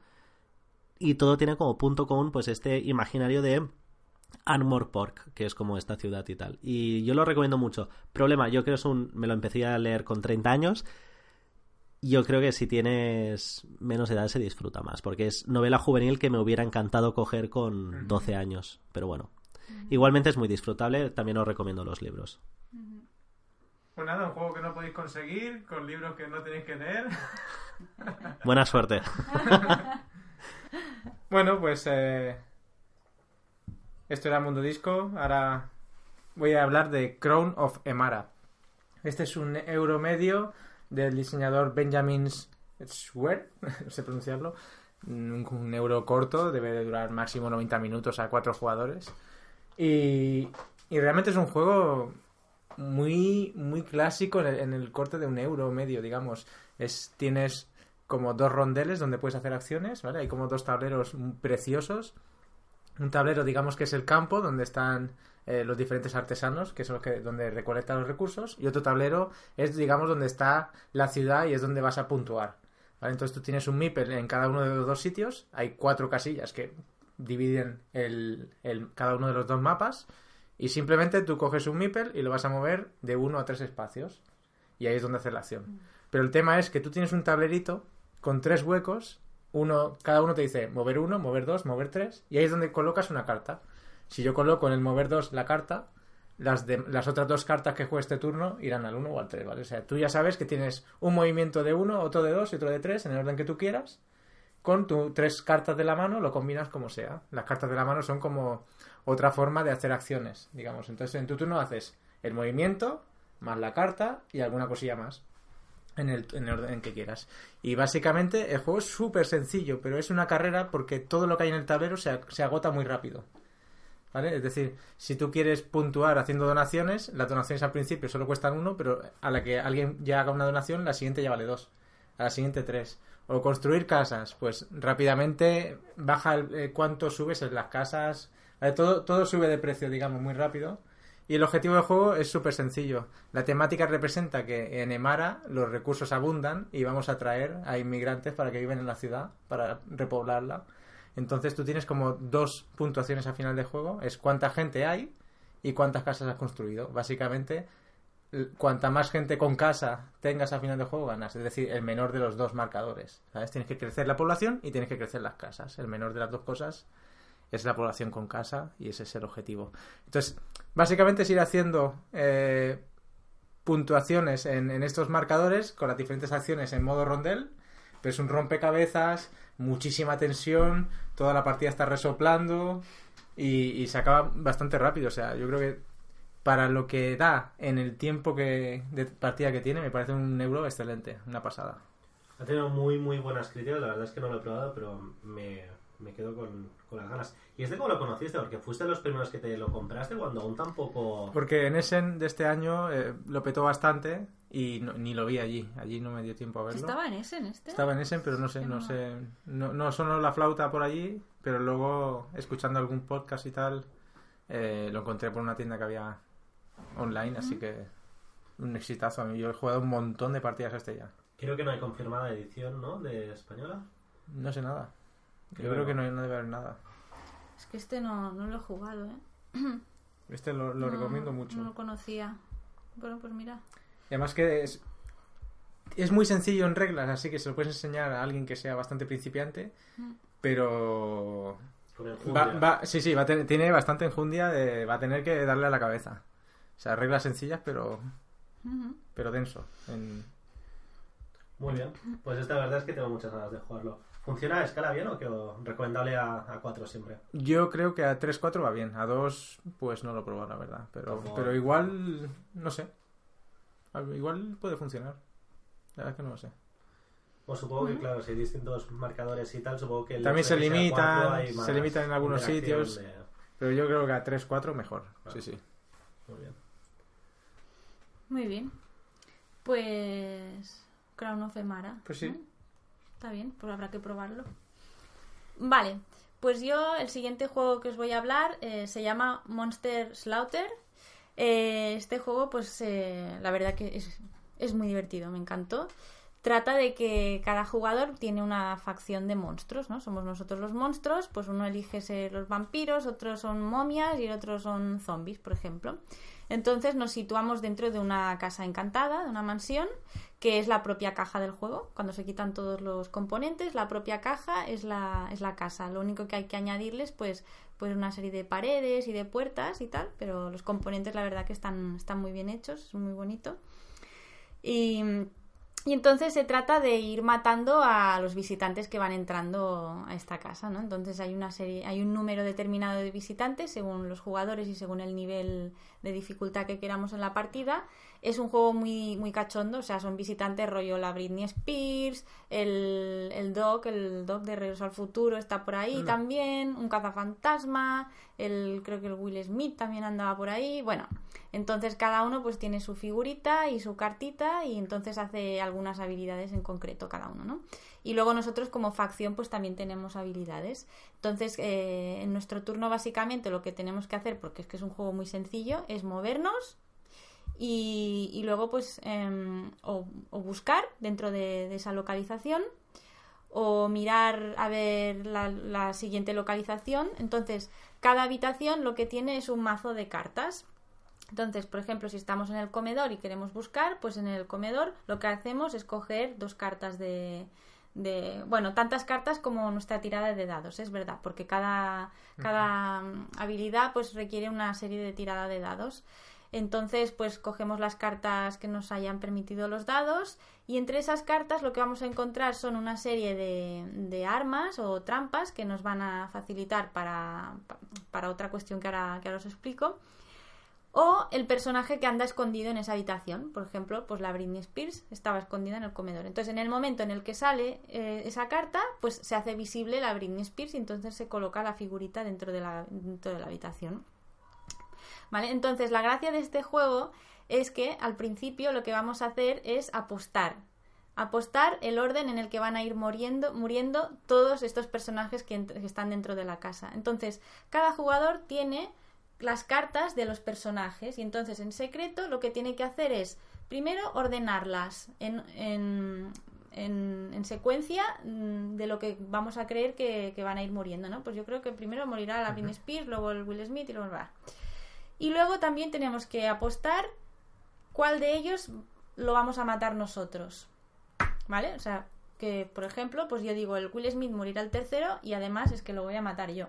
y todo tiene como punto común, pues, este imaginario de Armor Park, que es como esta ciudad y tal. Y yo lo recomiendo mucho. Problema, yo creo es un. Me lo empecé a leer con 30 años. Yo creo que si tienes menos edad se disfruta más, porque es novela juvenil que me hubiera encantado coger con 12 años. Pero bueno, igualmente es muy disfrutable, también os recomiendo los libros. Pues nada, un juego que no podéis conseguir, con libros que no tenéis que leer. Buena suerte. Bueno, pues eh, esto era Mundo Disco. Ahora voy a hablar de Crown of Emara. Este es un euro medio del diseñador Benjamin Schwer, no sé pronunciarlo. Un, euro corto, debe de durar máximo 90 minutos a cuatro jugadores. Y, y realmente es un juego muy, muy clásico en el, en el corte de un euro medio, digamos. Es, tienes como dos rondeles donde puedes hacer acciones, ¿vale? Hay como dos tableros mm, preciosos. Un tablero, digamos que es el campo donde están eh, los diferentes artesanos, que son los que donde recolectan los recursos, y otro tablero es, digamos, donde está la ciudad y es donde vas a puntuar. ¿vale? Entonces tú tienes un MIPEL en cada uno de los dos sitios, hay cuatro casillas que dividen el, el- cada uno de los dos mapas, y simplemente tú coges un MIPEL y lo vas a mover de uno a tres espacios, y ahí es donde hacer la acción. Pero el tema es que tú tienes un tablerito con tres huecos, uno, cada uno te dice mover uno, mover dos, mover tres, y ahí es donde colocas una carta. Si yo coloco en el mover dos la carta, las, de, las otras dos cartas que juegue este turno irán al uno o al tres, ¿vale? O sea, tú ya sabes que tienes un movimiento de uno, otro de dos y otro de tres, en el orden que tú quieras. Con tus tres cartas de la mano lo combinas como sea. Las cartas de la mano son como otra forma de hacer acciones, digamos. Entonces en tu turno haces el movimiento, más la carta y alguna cosilla más en el, en el orden que quieras. Y básicamente el juego es súper sencillo, pero es una carrera porque todo lo que hay en el tablero se, se agota muy rápido. ¿Vale? Es decir, si tú quieres puntuar haciendo donaciones, las donaciones al principio solo cuestan uno, pero a la que alguien ya haga una donación, la siguiente ya vale dos. A la siguiente tres. O construir casas, pues rápidamente baja el, eh, cuánto subes en las casas. Todo, todo sube de precio, digamos, muy rápido. Y el objetivo del juego es súper sencillo. La temática representa que en Emara los recursos abundan y vamos a traer a inmigrantes para que viven en la ciudad, para repoblarla. Entonces tú tienes como dos puntuaciones al final del juego. Es cuánta gente hay y cuántas casas has construido. Básicamente, cuanta más gente con casa tengas al final del juego, ganas. Es decir, el menor de los dos marcadores. ¿Sabes? Tienes que crecer la población y tienes que crecer las casas. El menor de las dos cosas es la población con casa y ese es el objetivo. Entonces, básicamente es ir haciendo eh, puntuaciones en, estos marcadores con las diferentes acciones en modo rondel, pero es un rompecabezas, muchísima tensión, toda la partida está resoplando y, y se acaba bastante rápido. O sea, yo creo que para lo que da en el tiempo que de partida que tiene, me parece un euro excelente, una pasada. Ha tenido muy, muy buenas críticas. La verdad es que no lo he probado, pero me, me quedo con, con las ganas. ¿Y este cómo lo conociste? Porque fuiste de los primeros que te lo compraste cuando aún tampoco. Porque en Essen de este año eh, lo petó bastante y no- ni lo vi allí. Allí no me dio tiempo a verlo. ¿Estaba en ese, en este? Estaba en Essen, pero no sé, no- sé. No, no sonó la flauta por allí, pero luego, escuchando algún podcast y tal, eh, lo encontré por una tienda que había online, así que un exitazo a mí. Yo he jugado un montón de partidas a este ya. Creo que no hay confirmada edición, ¿no? De española. No sé nada. Yo Creo que no, no debe haber nada. Es que este no, no lo he jugado, ¿eh? Este lo, lo No, recomiendo mucho. No lo conocía. Bueno, pues mira. Y además que es, es muy sencillo en reglas, así que se lo puedes enseñar a alguien que sea bastante principiante, Mm. pero... Con el Va, va- sí, sí, va a tener- tiene bastante enjundia, de, va a tener que darle a la cabeza. O sea, reglas sencillas, pero, pero denso. en- Muy bien. Pues esta verdad es que tengo muchas ganas de jugarlo. ¿Funciona a escala bien o que o recomendable a, a 4 siempre? Yo creo que a 3-4 va bien, a 2 pues no lo he probado, la verdad. Pero, Como- pero igual, no sé. Al- Igual puede funcionar. La verdad es que no lo sé. O supongo que, claro, si hay distintos marcadores y tal, supongo que... el También se limitan, se limitan en algunos sitios. de- Pero yo creo que a 3-4 mejor. Sí, sí. Muy bien. Muy bien. Pues. Crown of Emara. Pues sí. Está bien, pues habrá que probarlo. Vale, pues yo el siguiente juego que os voy a hablar eh, se llama Monster Slaughter. Eh, este juego, pues eh, la verdad que es, es muy divertido, me encantó. Trata de que cada jugador tiene una facción de monstruos, ¿no? Somos nosotros los monstruos, pues uno elige ser los vampiros, otros son momias y otros son zombies, por ejemplo. Entonces nos situamos dentro de una casa encantada, de una mansión, que es la propia caja del juego. Cuando se quitan todos los componentes, la propia caja es la, es la casa. Lo único que hay que añadirles, pues, pues una serie de paredes y de puertas y tal, pero los componentes la verdad que están, están muy bien hechos, es muy bonito. Y, y entonces se trata de ir matando a los visitantes que van entrando a esta casa, ¿no? Entonces hay una serie, hay un número determinado de visitantes según los jugadores y según el nivel de dificultad que queramos en la partida. Es un juego muy, muy cachondo, o sea, son visitantes rollo la Britney Spears, el, el Doc, el Doc de Regreso al Futuro está por ahí Mm. también, un cazafantasma, el, creo que el Will Smith también andaba por ahí, bueno, entonces cada uno pues tiene su figurita y su cartita y entonces hace algunas habilidades en concreto cada uno, ¿no? Y luego nosotros como facción pues también tenemos habilidades. Entonces eh, en nuestro turno básicamente lo que tenemos que hacer, porque es que es un juego muy sencillo, es movernos y, y luego pues em, o, o buscar dentro de, de esa localización o mirar a ver la, la siguiente localización. Entonces cada habitación lo que tiene es un mazo de cartas. Entonces, por ejemplo, si estamos en el comedor y queremos buscar, pues en el comedor lo que hacemos es coger dos cartas de, de bueno, tantas cartas como nuestra tirada de dados, es verdad, porque cada, cada habilidad pues requiere una serie de tirada de dados. Entonces, pues cogemos las cartas que nos hayan permitido los dados y entre esas cartas lo que vamos a encontrar son una serie de, armas o trampas que nos van a facilitar para, para otra cuestión que ahora, que os explico. O el personaje que anda escondido en esa habitación. Por ejemplo, pues la Britney Spears estaba escondida en el comedor. Entonces, en el momento en el que sale eh, esa carta, pues se hace visible la Britney Spears y entonces se coloca la figurita dentro de la, dentro de la habitación. ¿Vale? Entonces, la gracia de este juego es que al principio lo que vamos a hacer es apostar. Apostar el orden en el que van a ir muriendo, muriendo todos estos personajes que, están dentro de la casa. Entonces, cada jugador tiene las cartas de los personajes y entonces en secreto lo que tiene que hacer es primero ordenarlas en, en, en- en secuencia mm, de lo que vamos a creer que, que van a ir muriendo, ¿no? Pues yo creo que primero morirá la Britney Spears, luego el Will Smith y luego va. Y luego también tenemos que apostar cuál de ellos lo vamos a matar nosotros. ¿Vale? O sea, que por ejemplo, pues yo digo, el Will Smith morirá el tercero y además es que lo voy a matar yo.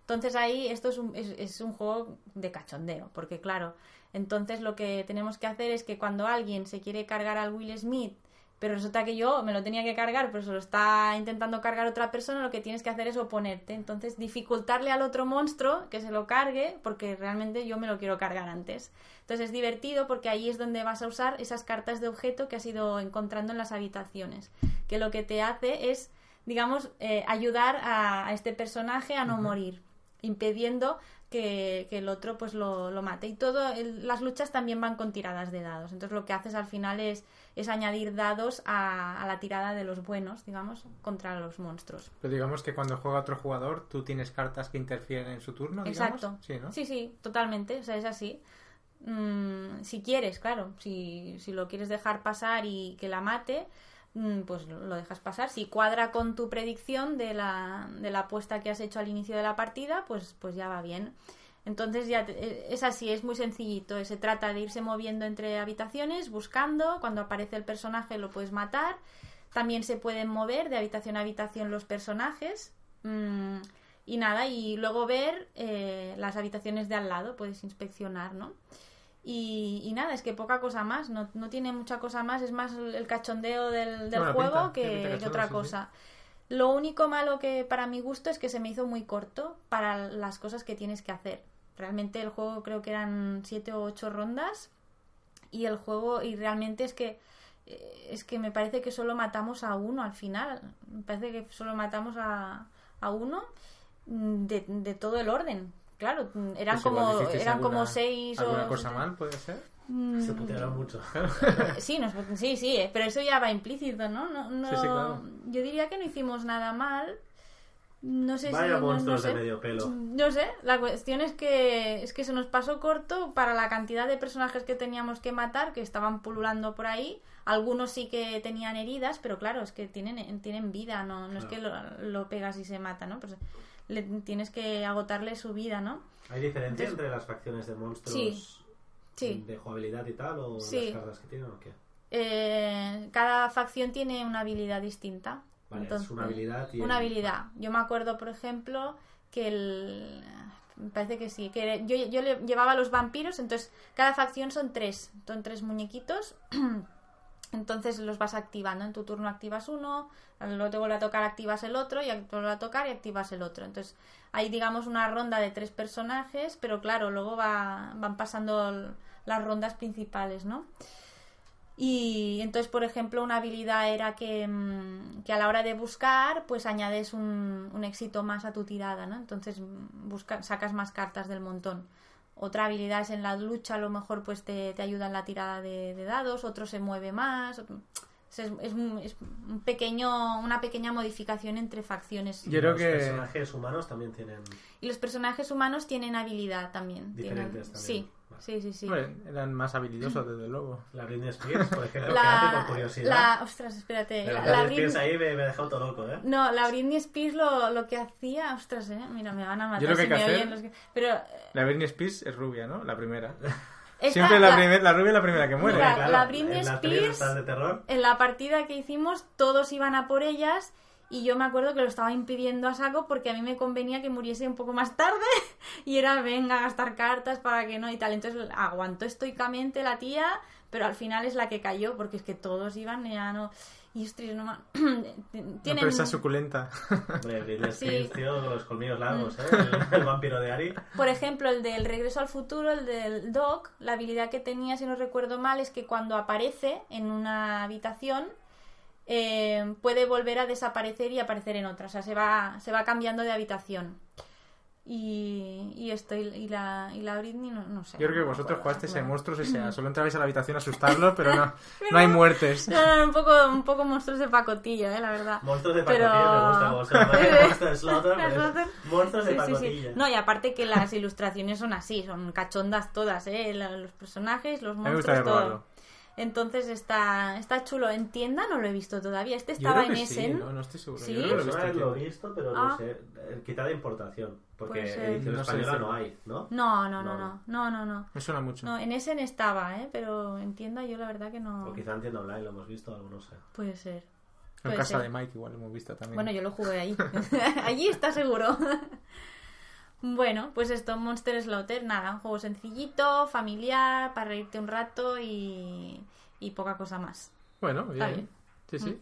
Entonces ahí esto es un, es, un juego de cachondeo, porque claro, entonces lo que tenemos que hacer es que cuando alguien se quiere cargar al Will Smith Pero resulta que yo me lo tenía que cargar, pero se lo está intentando cargar otra persona, lo que tienes que hacer es oponerte. Entonces, dificultarle al otro monstruo que se lo cargue, porque realmente yo me lo quiero cargar antes. Entonces es divertido porque ahí es donde vas a usar esas cartas de objeto que has ido encontrando en las habitaciones. Que lo que te hace es, digamos, eh, ayudar a, a este personaje a no morir, impidiendo que, que el otro pues lo, lo mate. Y todo, el- las luchas también van con tiradas de dados. Entonces lo que haces al final es, es añadir dados a, a la tirada de los buenos, digamos, contra los monstruos. Pero digamos que cuando juega otro jugador, tú tienes cartas que interfieren en su turno, digamos. Exacto. Sí, ¿no? Sí, sí, totalmente. O sea, es así. Mm, si quieres, claro. Si, si lo quieres dejar pasar y que la mate, mm, pues lo lo dejas pasar. Si cuadra con tu predicción de la, de la apuesta que has hecho al inicio de la partida, pues, pues ya va bien. Entonces ya te- eh, es así, es muy sencillito. Se trata de irse moviendo entre habitaciones, buscando. Cuando aparece el personaje lo puedes matar. También se pueden mover de habitación a habitación los personajes. Mm, y nada, y luego ver eh, las habitaciones de al lado, puedes inspeccionar, ¿no? Y, y nada, es que poca cosa más, no, no tiene mucha cosa más, es más el cachondeo del, del juego pinta, que, pinta otra sí. Lo único malo que para mi gusto es que se me hizo muy corto para las cosas que tienes que hacer. Realmente el juego creo que eran siete o ocho rondas y el juego y realmente es que eh, es que me parece que solo matamos a uno al final. Me parece que solo matamos a, a uno mm, de, de todo el orden. Claro, mm, eran Pues como eran alguna- como seis ¿Alguna o cosa mal puede ser? Mm, Se putearon mucho. Sí, nos- sí, sí, eh, pero eso ya va implícito, ¿no? no, no- Sí, sí, claro. Yo diría que no hicimos nada mal. No sé si Vaya no- no monstruos sé. de medio pelo. No sé, la cuestión es que es que se nos pasó corto para la cantidad de personajes que teníamos que matar, que estaban pululando por ahí. Algunos sí que tenían heridas, pero claro, es que tienen, tienen vida, no, no es que lo, lo pegas y se mata, ¿no? Pues le tienes que agotarle su vida, ¿no? ¿Hay diferencia Entonces- entre las facciones de monstruos Sí, sí. de jugabilidad y tal o Sí. las cartas que tienen o qué? Eh, cada facción tiene una habilidad distinta. Vale, es Entonces, una habilidad y Una el- habilidad. Yo me acuerdo, por ejemplo, que el... Me parece que sí, que yo, yo le llevaba a los vampiros, entonces cada facción son tres, son tres muñequitos, entonces los vas activando, en tu turno activas uno, luego te vuelve a tocar, activas el otro, y te vuelve a tocar y activas el otro. Entonces hay, digamos, una ronda de tres personajes, pero claro, luego va, van pasando las rondas principales, ¿no? Y entonces, por ejemplo, una habilidad era que, mm, que a la hora de buscar, pues añades un, un éxito más a tu tirada, ¿no? Entonces busca, sacas más cartas del montón. Otra habilidad es en la lucha, a lo mejor pues te, te ayuda en la tirada de, de dados, otro se mueve más. Es, es un- es un pequeño, una pequeña modificación entre facciones. y Yo creo los que- personajes humanos también tienen Y los personajes humanos tienen habilidad también. tienen- Diferentes también. Sí. Sí, sí, sí. Hombre, eran más habilidosos, desde luego. la Britney Spears, por ejemplo, que hace La, por curiosidad. la- ostras, espérate. La, Britney la Spears Britney- ahí me, me ha dejado todo loco, ¿eh? No, la Britney Spears lo, lo que hacía, ostras, eh, mira, me van a matar Yo lo que si hay que me hacer- oyen los que- Pero eh, La Britney Spears es rubia, ¿no? La primera. esta- Siempre la, la- primer- la rubia es la primera que muere. Mira, Claro, la Britney en Spears- de terror en la partida que hicimos todos iban a por ellas y yo me acuerdo que lo estaba impidiendo a saco porque a mí me convenía que muriese un poco más tarde y era venga a gastar cartas para que no y tal. Entonces aguantó estoicamente la tía, pero al final es la que cayó porque es que todos iban y ya no... Y ostras, no ma- No, Tienen... pero esa suculenta. Hombre, Sí. Los colmillos largos. ¿eh? El, el vampiro de Ari. Por ejemplo, el del Regreso al Futuro, el del Doc, la habilidad que tenía, si no recuerdo mal, es que cuando aparece en una habitación eh, puede volver a desaparecer y aparecer en otra. O sea, se va, se va cambiando de habitación. Y, y esto, y, y la, y la Britney, no, no sé. Yo creo que vosotros jugasteis en monstruos y sea, solo entrabais a la habitación a asustarlos, pero no, no hay muertes. No, no, un poco, un poco monstruos de pacotilla, eh, la verdad. Monstruos de Pero- pacotilla me gusta. Sí. Monstruos de pues. Monstruos de Sí, sí, sí. pacotilla. No, y aparte que las ilustraciones son así, son cachondas todas, ¿eh? Los personajes, los monstruos, todo. Entonces está, está chulo. En tienda no lo he visto todavía. Este estaba en que sí, Essen. ¿no? No estoy seguro. ¿Sí? Yo creo que lo he visto en lo he tienda. visto, pero Ah. no sé. eh, Quitada importación. Porque edición No española no hay, ¿no? No, no, no, No. no, no, no, no. Me suena mucho. No, en Essen estaba, ¿eh? Pero en tienda yo la verdad que no. O quizá en tienda online lo hemos visto, algo no sé. Puede ser. en puede casa ser. de Mike igual lo hemos visto también. Bueno, yo lo jugué ahí. Allí está seguro. bueno, pues esto, Monster Slaughter, nada, un juego sencillito, familiar, para reírte un rato y, y poca cosa más. Bueno, bien. Está bien. Sí, sí.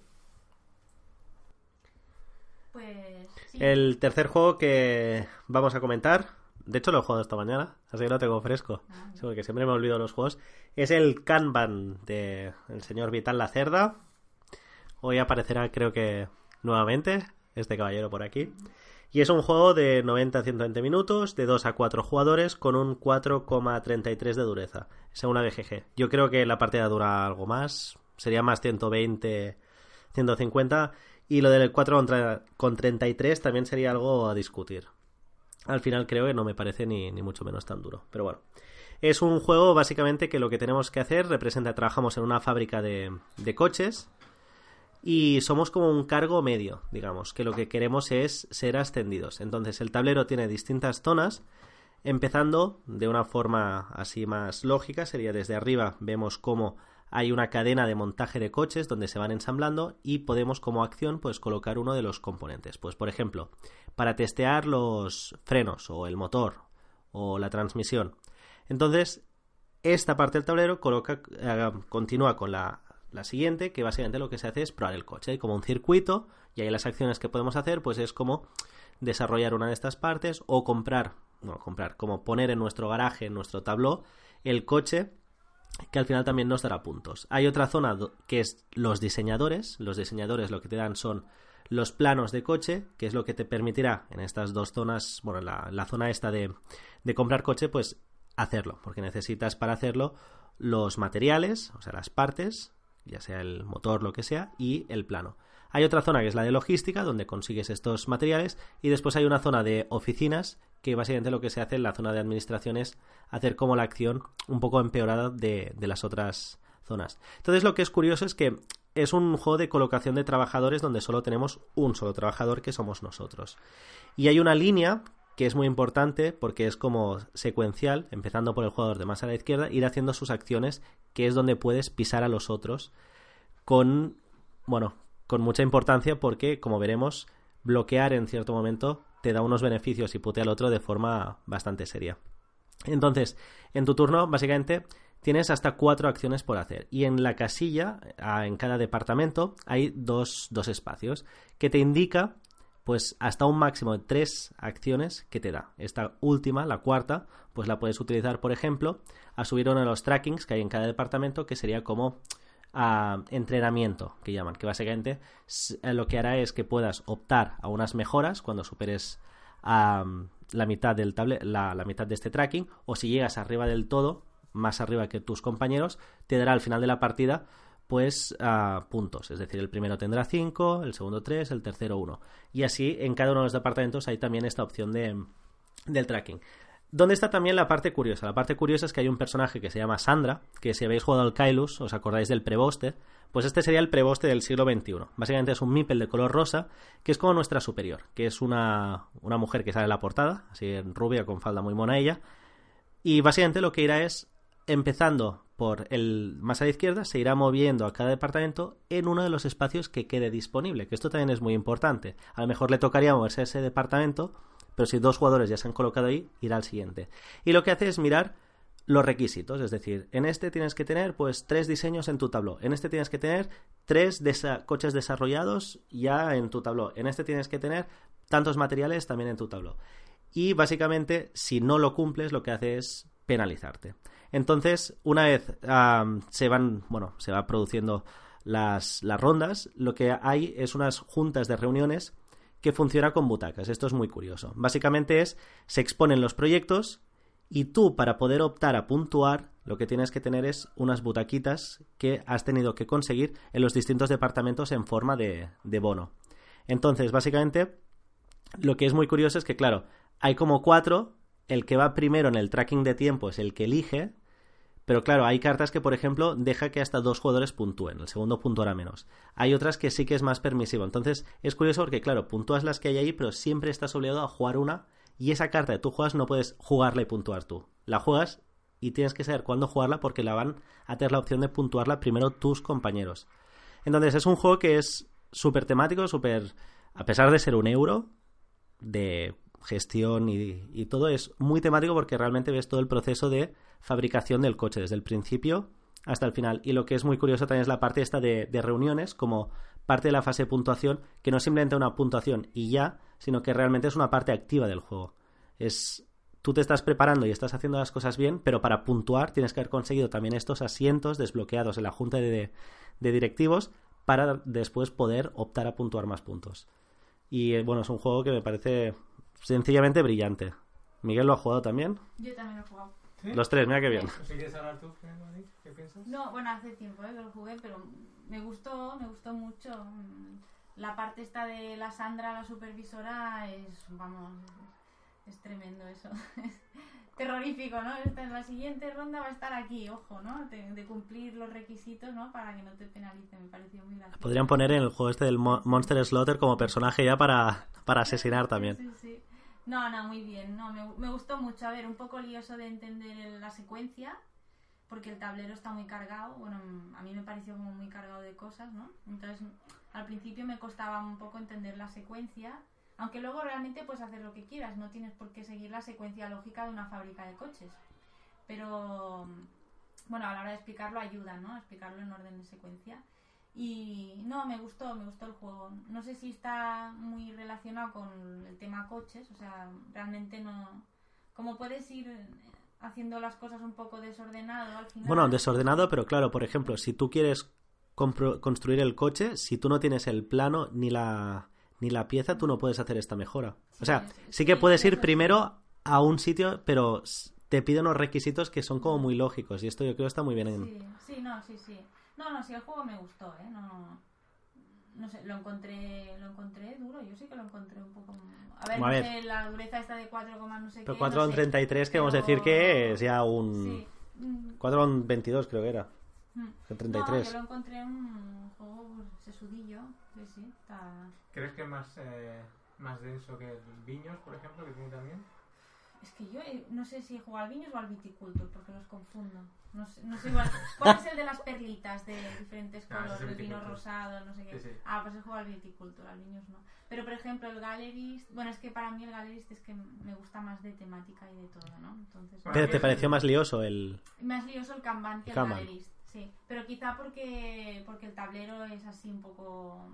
Pues sí. El tercer juego que vamos a comentar, de hecho lo he jugado esta mañana, así que lo tengo fresco, Ah, sí, porque siempre me olvido los juegos, es el Kanban de el señor Vital Lacerda. Hoy aparecerá creo que nuevamente este caballero por aquí. Y es un juego de 90 a 120 minutos, de 2 a 4 jugadores, con un 4,33 de dureza, según la BGG. Yo creo que la partida dura algo más, sería más 120, 150, y lo del 4 contra- con 33 también sería algo a discutir. Al final creo que no me parece ni, ni mucho menos tan duro, pero bueno. Es un juego básicamente que lo que tenemos que hacer representa, trabajamos en una fábrica de, de coches, y somos como un cargo medio, digamos, que lo que queremos es ser ascendidos. Entonces el tablero tiene distintas zonas, empezando de una forma así más lógica, sería desde arriba vemos cómo hay una cadena de montaje de coches donde se van ensamblando y podemos como acción pues colocar uno de los componentes. Pues por ejemplo, para testear los frenos o el motor o la transmisión. Entonces, esta parte del tablero eh, continúa con la, la siguiente, que básicamente lo que se hace es probar el coche. Hay como un circuito y ahí las acciones que podemos hacer pues es como desarrollar una de estas partes o comprar, no comprar, como poner en nuestro garaje, en nuestro tabló, el coche que al final también nos dará puntos. Hay otra zona que es los diseñadores. Los diseñadores lo que te dan son los planos de coche, que es lo que te permitirá en estas dos zonas, bueno, la, la zona esta de, de comprar coche, pues hacerlo, porque necesitas para hacerlo los materiales, o sea, las partes, ya sea el motor, lo que sea, y el plano. Hay otra zona que es la de logística, donde consigues estos materiales, y después hay una zona de oficinas, que básicamente lo que se hace en la zona de administración es hacer como la acción un poco empeorada de, de las otras zonas. Entonces lo que es curioso es que es un juego de colocación de trabajadores donde solo tenemos un solo trabajador que somos nosotros. Y hay una línea que es muy importante porque es como secuencial, empezando por el jugador de más a la izquierda, ir haciendo sus acciones, que es donde puedes pisar a los otros con, bueno, con mucha importancia porque, como veremos, bloquear en cierto momento te da unos beneficios y putea al otro de forma bastante seria. Entonces, en tu turno, básicamente, tienes hasta cuatro acciones por hacer. Y en la casilla, ah, en cada departamento, hay dos, dos espacios que te indica pues hasta un máximo de tres acciones que te da. Esta última, la cuarta, pues la puedes utilizar, por ejemplo, a subir uno de los trackings que hay en cada departamento, que sería como ah, entrenamiento, que llaman, que básicamente eh, lo que hará es que puedas optar a unas mejoras cuando superes ah, la mitad del table, la mitad de este tracking, o si llegas arriba del todo, más arriba que tus compañeros, te dará al final de la partida pues puntos, es decir, el primero tendrá 5, el segundo 3, el tercero 1. Y así en cada uno de los departamentos hay también esta opción de, del tracking. ¿Dónde está también la parte curiosa? La parte curiosa es que hay un personaje que se llama Sandra, que si habéis jugado al Kailus, os acordáis del preboste, pues este sería el preboste del siglo XXI. Básicamente es un Mipel de color rosa, que es como nuestra superior, que es una, una mujer que sale en la portada, así rubia, con falda muy mona ella, y básicamente lo que irá es empezando por el más a la izquierda, se irá moviendo a cada departamento en uno de los espacios que quede disponible, que esto también es muy importante. A lo mejor le tocaría moverse a ese departamento, pero si dos jugadores ya se han colocado ahí, irá al siguiente. Y lo que hace es mirar los requisitos, es decir, en este tienes que tener pues tres diseños en tu tabló, en este tienes que tener tres coches desarrollados ya en tu tabló, en este tienes que tener tantos materiales también en tu tabló. Y básicamente, si no lo cumples, lo que hace es penalizarte. Entonces, una vez se van, bueno, se va produciendo las, las rondas, lo que hay es unas juntas de reuniones que funciona con butacas. Esto es muy curioso. Básicamente es, se exponen los proyectos y tú para poder optar a puntuar lo que tienes que tener es unas butaquitas que has tenido que conseguir en los distintos departamentos en forma de, de bono. Entonces, básicamente, lo que es muy curioso es que, claro, hay como cuatro, el que va primero en el tracking de tiempo es el que elige, pero claro, hay cartas que, por ejemplo, deja que hasta dos jugadores puntúen, el segundo puntuará menos. Hay otras que sí que es más permisivo. Entonces, es curioso porque, claro, puntúas las que hay ahí, pero siempre estás obligado a jugar una y esa carta que tú juegas no puedes jugarla y puntuar tú. La juegas y tienes que saber cuándo jugarla porque la van a tener la opción de puntuarla primero tus compañeros. Entonces, es un juego que es súper temático, súper... A pesar de ser un euro, de gestión y, todo es muy temático porque realmente ves todo el proceso de fabricación del coche desde el principio hasta el final. Y lo que es muy curioso también es la parte esta de, de reuniones, como parte de la fase de puntuación, que no es simplemente una puntuación y ya, sino que realmente es una parte activa del juego. Es tú te estás preparando y estás haciendo las cosas bien, pero para puntuar tienes que haber conseguido también estos asientos desbloqueados en la junta de, de directivos para después poder optar a puntuar más puntos. Y eh, bueno, es un juego que me parece sencillamente brillante. Miguel lo ha jugado también. Yo también lo he jugado. ¿Sí? Los tres, mira qué bien. Si quieres hablar tú, ¿qué piensas? No, bueno, hace tiempo ¿eh? que lo jugué, pero me gustó, me gustó mucho. Mm, La parte esta de la Sandra, la supervisora, es, vamos, es tremendo eso. Es terrorífico, ¿no? Esta, en la siguiente ronda va a estar aquí, ojo, ¿no? De, de cumplir los requisitos, ¿no? Para que no te penalice, me pareció muy gracioso. Podrían poner en el juego este del Mo- Monster Slaughter como personaje ya para, para asesinar también. Sí, sí. No, no, muy bien. No, me, me gustó mucho. A ver, un poco lioso de entender la secuencia, porque el tablero está muy cargado. Bueno, a mí me pareció como muy cargado de cosas, ¿no? Entonces, al principio me costaba un poco entender la secuencia, aunque luego realmente puedes hacer lo que quieras, no tienes por qué seguir la secuencia lógica de una fábrica de coches. Pero, bueno, a la hora de explicarlo ayuda, ¿no? Explicarlo en orden de secuencia. Y no, me gustó, me gustó el juego. No sé si está muy relacionado con el tema coches, o sea, realmente no. Como puedes ir haciendo las cosas un poco desordenado al final. Bueno, desordenado, pero claro, por ejemplo, si tú quieres construir el coche, si tú no tienes el plano ni la, ni la pieza, tú no puedes hacer esta mejora. O sea, Sí, sí, sí que sí, puedes ir sí. primero a un sitio, pero te pide unos requisitos que son como muy lógicos y esto yo creo está muy bien en... Sí, sí, no, sí, sí. No, no, sí, el juego me gustó, ¿eh? No, no sé, lo encontré, lo encontré duro, yo sí que lo encontré un poco... A ver, A no ver. sé, la dureza esta de 4, no sé Pero qué, 4 no en sé. 33 queremos pero- decir que es ya un... Sí. Mm, 4 en 22 creo que era. mm. En 33. No, yo lo encontré un juego pues, sesudillo, sí, sí, está... ¿Crees que es más, eh, más denso que el Viños, por ejemplo, que tiene también? Es que yo eh, no sé si juego al Viños o al Viticultur, porque los confundo. No sé, no sé igual. ¿Cuál es el de las perlitas de diferentes Ah, ese es colores? el el vino rosado, no sé qué. Sí, sí. Ah, pues he jugado al Viticultur, al Viños no. Pero por ejemplo, el Gallerist. Bueno, es que para mí el Gallerist es que me gusta más de temática y de todo, ¿no? Entonces. Bueno, Pero te pareció más lioso el... Más lioso el Kanban que el Kanban. Gallerist, sí. Pero quizá porque, porque el tablero es así un poco.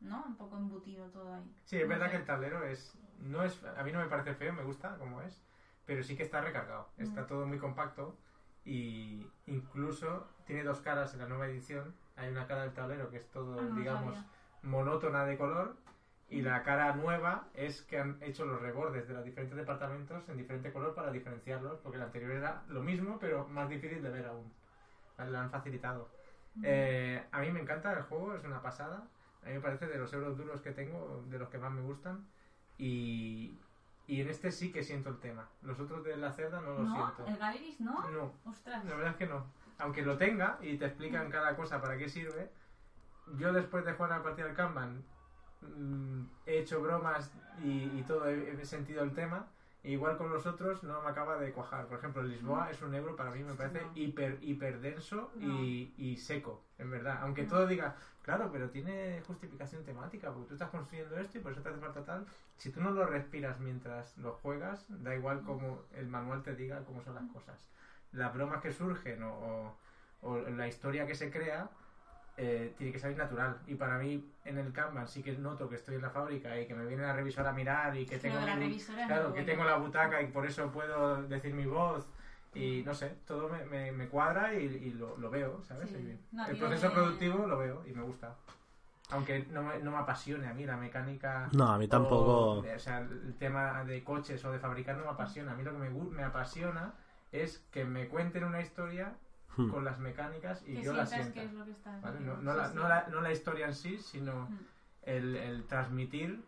¿No? Un poco embutido todo ahí. Sí, es No verdad sé. que el tablero es, no es... A mí no me parece feo, me gusta como es, pero sí que está recargado. Está Mm. todo muy compacto y incluso tiene dos caras en la nueva edición. Hay una cara del tablero que es todo, Ah, no digamos, sabía. monótona de color y la cara nueva es que han hecho los rebordes de los diferentes departamentos en diferente color para diferenciarlos, porque el anterior era lo mismo, pero más difícil de ver aún. Lo han facilitado. Eh, a mí me encanta el juego, es una pasada. A mí me parece de los euros duros que tengo, de los que más me gustan. Y, y en este sí que siento el tema. Los otros de la cerda no lo No, siento. el Gallerist no. No, Ostras. la verdad es que no. Aunque lo tenga y te explican cada cosa para qué sirve, yo después de jugar la partida del Kanban mm, he hecho bromas y, y todo, he, he sentido el tema. e igual con los otros no me acaba de cuajar. Por ejemplo, Lisboa es un euro para mí me parece No. hiper, hiper denso y, y seco, en verdad. Aunque No. todo diga, claro, pero tiene justificación temática, porque tú estás construyendo esto y por eso te hace falta tal. Si tú no lo respiras mientras lo juegas, da igual como el manual te diga cómo son las cosas las bromas que surgen o, o- o la historia que se crea eh, tiene que salir natural. Y para mí, en el Kanban sí que noto que estoy en la fábrica y que me viene la revisora a mirar y que tengo, claro, que tengo la butaca y por eso puedo decir mi voz. Y no sé, todo me, me- me cuadra y, y lo, lo veo, ¿sabes? Sí. Y No, el proceso productivo lo veo y me gusta. Aunque no me, no me apasione a mí la mecánica. No, a mí tampoco. O, o sea, el tema de coches o de fabricar no me apasiona. A mí lo que me, me apasiona es que me cuenten una historia Hmm. con las mecánicas y que yo la sienta. que es lo que está ¿vale? haciendo. No, no Sí, la, sí. no la- no la historia en sí, sino Mm. el, el transmitir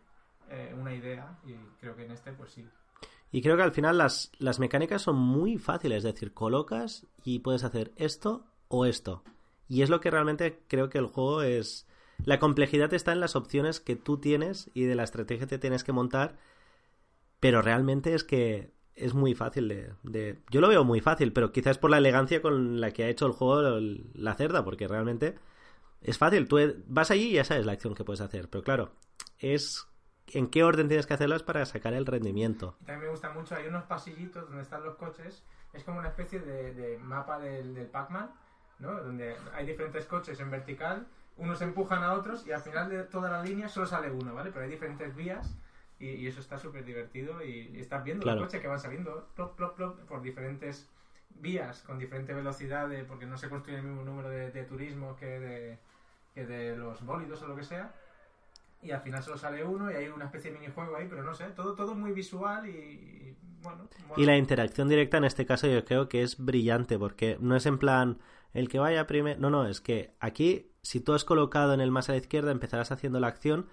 eh, una idea. Y creo que en este, pues sí. Y creo que al final las, las mecánicas son muy fáciles, es decir, colocas y puedes hacer esto o esto. Y es lo que realmente creo que el juego es... La complejidad está en las opciones que tú tienes y de la estrategia que tienes que montar, pero realmente es que es muy fácil de, Yo lo veo muy fácil, pero quizás por la elegancia con la que ha hecho el juego la cerda, porque realmente es fácil. Tú vas allí y ya sabes la acción que puedes hacer, pero claro, es en qué orden tienes que hacerlas para sacar el rendimiento. También me gusta mucho, hay unos pasillitos donde están los coches. Es como una especie de, de mapa del, del Pac-Man, ¿no? Donde hay diferentes coches en vertical, unos empujan a otros y al final de toda la línea solo sale uno, ¿vale? Pero hay diferentes vías y, y eso está súper divertido y, y estás viendo Claro. los coches que van saliendo plop, plop, plop, por diferentes vías con diferente velocidad de- porque no se construye el mismo número de, de turismo que de, que de los bólidos o lo que sea y al final solo sale uno y hay una especie de minijuego ahí pero no sé todo todo muy visual y, bueno mola. Y la interacción directa en este caso yo creo que es brillante porque no es en plan el que vaya primero. No, no, es que aquí si tú has colocado en el más a la izquierda empezarás haciendo la acción,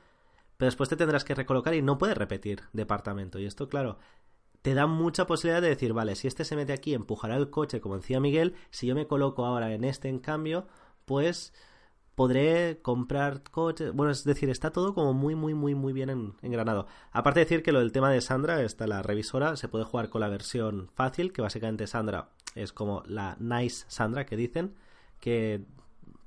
pero después te tendrás que recolocar y no puedes repetir departamento. Y esto, claro, te da mucha posibilidad de decir, vale, si este se mete aquí, empujará el coche, como decía Miguel, si yo me coloco ahora en este en cambio, pues podré comprar coches. Bueno, es decir, está todo como muy, muy, muy, muy bien en- engranado. Aparte de decir que lo del tema de Sandra, está la revisora, se puede jugar con la versión fácil, que básicamente Sandra es como la nice Sandra que dicen, que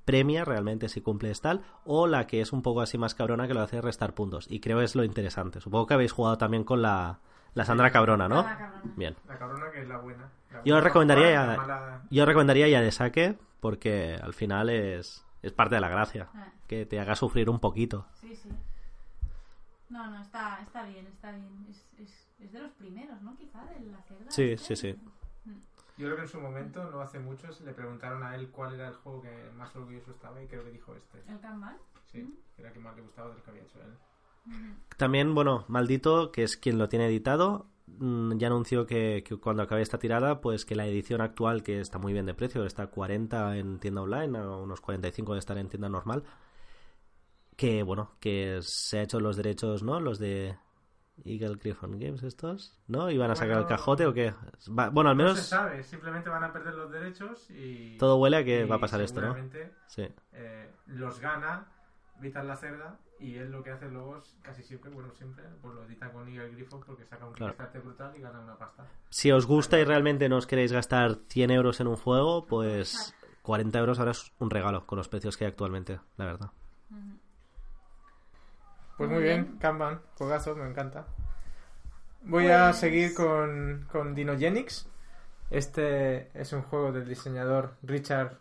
premia realmente si cumples tal, o la que es un poco así más cabrona que lo hace restar puntos. Y creo es lo interesante. Supongo que habéis jugado también con la, la Sandra cabrona, ¿no? Ah, cabrona. Bien. la cabrona que es la buena La Yo buena recomendaría para ya- la mala- Yo recomendaría ya de saque, porque al final es, es parte de la gracia. Ah, Que te haga sufrir un poquito. sí, sí. No, no, está, está bien, está bien. Es, es, es de los primeros, ¿no? Quizá de la cerda. Sí, este. sí, sí. Yo creo que en su momento, no hace mucho, le preguntaron a él cuál era el juego que más orgulloso estaba y creo que dijo este. El Kanban. Sí, que era el que más le gustaba del que había hecho él. También, bueno, Maldito, que es quien lo tiene editado, mm, ya anunció que, que cuando acabe esta tirada, pues que la edición actual, que está muy bien de precio, está a 40 en tienda online, a unos 45 de estar en tienda normal, que bueno, que se ha hecho los derechos, ¿no? Los de Eagle Griffon Games estos, ¿no? ¿Iban a sacar el cajote o qué? Va- bueno, al No se menos sabe, simplemente van a perder los derechos y... todo huele a que va a pasar esto, ¿no? Sí. eh, los gana Vital la Cerda y él lo que hace luego es casi siempre, bueno, siempre, pues lo edita con Eagle Griffon porque saca un Claro. Kickstarter brutal y gana una pasta. Si os gusta y realmente no os queréis gastar 100 euros en un juego, pues 40 euros ahora es un regalo con los precios que hay actualmente, la verdad. Pues Muy bien. Kanban, juegazo, me encanta. Voy a seguir con, con Dinogenix. Este es un juego del diseñador Richard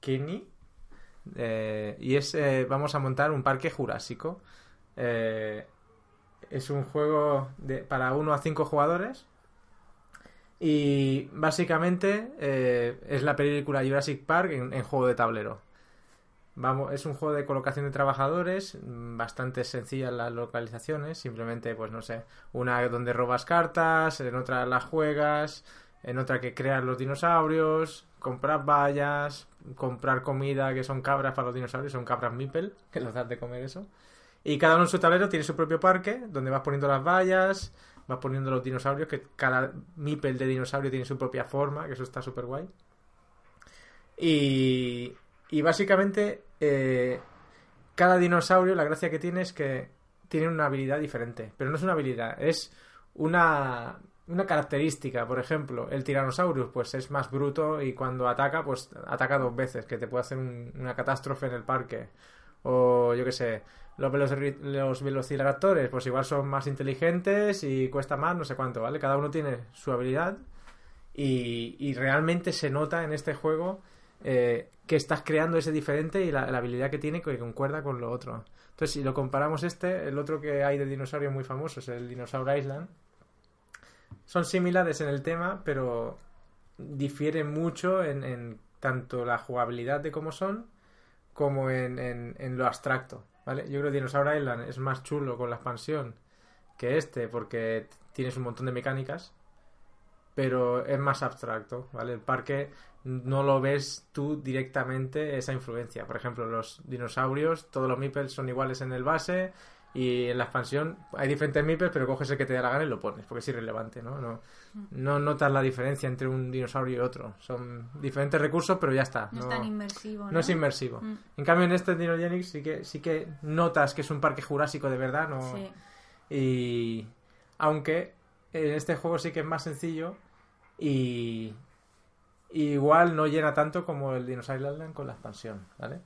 Kinney. Eh, y es, eh, vamos a montar un parque jurásico. Eh, es un juego de, para 1 a 5 jugadores. Y básicamente eh, es la película Jurassic Park en, en juego de tablero. Vamos, es un juego de colocación de trabajadores, mm, bastante sencillas las localizaciones, simplemente, pues no sé, una donde robas cartas, en otra las juegas, en otra que creas los dinosaurios, comprar vallas, comprar comida que son cabras para los dinosaurios, son cabras Mipel, que los das de comer eso. Y cada uno en su tablero tiene su propio parque, donde vas poniendo las vallas, vas poniendo los dinosaurios, que cada Mipel de dinosaurio tiene su propia forma, que eso está súper guay. Y, y básicamente, eh, cada dinosaurio, la gracia que tiene es que tiene una habilidad diferente. Pero no es una habilidad, es una, una característica. Por ejemplo, el Tyrannosaurus, pues es más bruto y cuando ataca, pues ataca dos veces, que te puede hacer un- una catástrofe en el parque. O yo qué sé, los, veloci- los velociraptores, pues igual son más inteligentes y cuesta más, no sé cuánto, ¿vale? Cada uno tiene su habilidad y, realmente se nota en este juego eh, que estás creando ese diferente y la, la habilidad que tiene que concuerda con lo otro. Entonces, si lo comparamos este, el otro que hay de dinosaurio muy famoso es el Dinosaur Island. Son similares en el tema, pero difieren mucho en, en tanto la jugabilidad de cómo son como en, en- lo abstracto. ¿vale? Yo creo que Dinosaur Island es más chulo con la expansión que este porque tienes un montón de mecánicas pero es más abstracto, ¿vale? El parque no lo ves tú directamente esa influencia. Por ejemplo, los dinosaurios, todos los meeples son iguales en el base y en la expansión hay diferentes meeples, pero coges el que te da la gana y lo pones, porque es irrelevante, ¿no? No, no notas la diferencia entre un dinosaurio y otro. Son diferentes recursos, pero ya está. No, No, es tan inmersivo, ¿no? no es inmersivo. Mm. En cambio, en este Dinogenics sí que, sí que notas que es un parque jurásico de verdad, ¿no? Sí. Y aunque en este juego sí que es más sencillo y y igual no llena tanto como el Dinosaur Island con la expansión, ¿vale?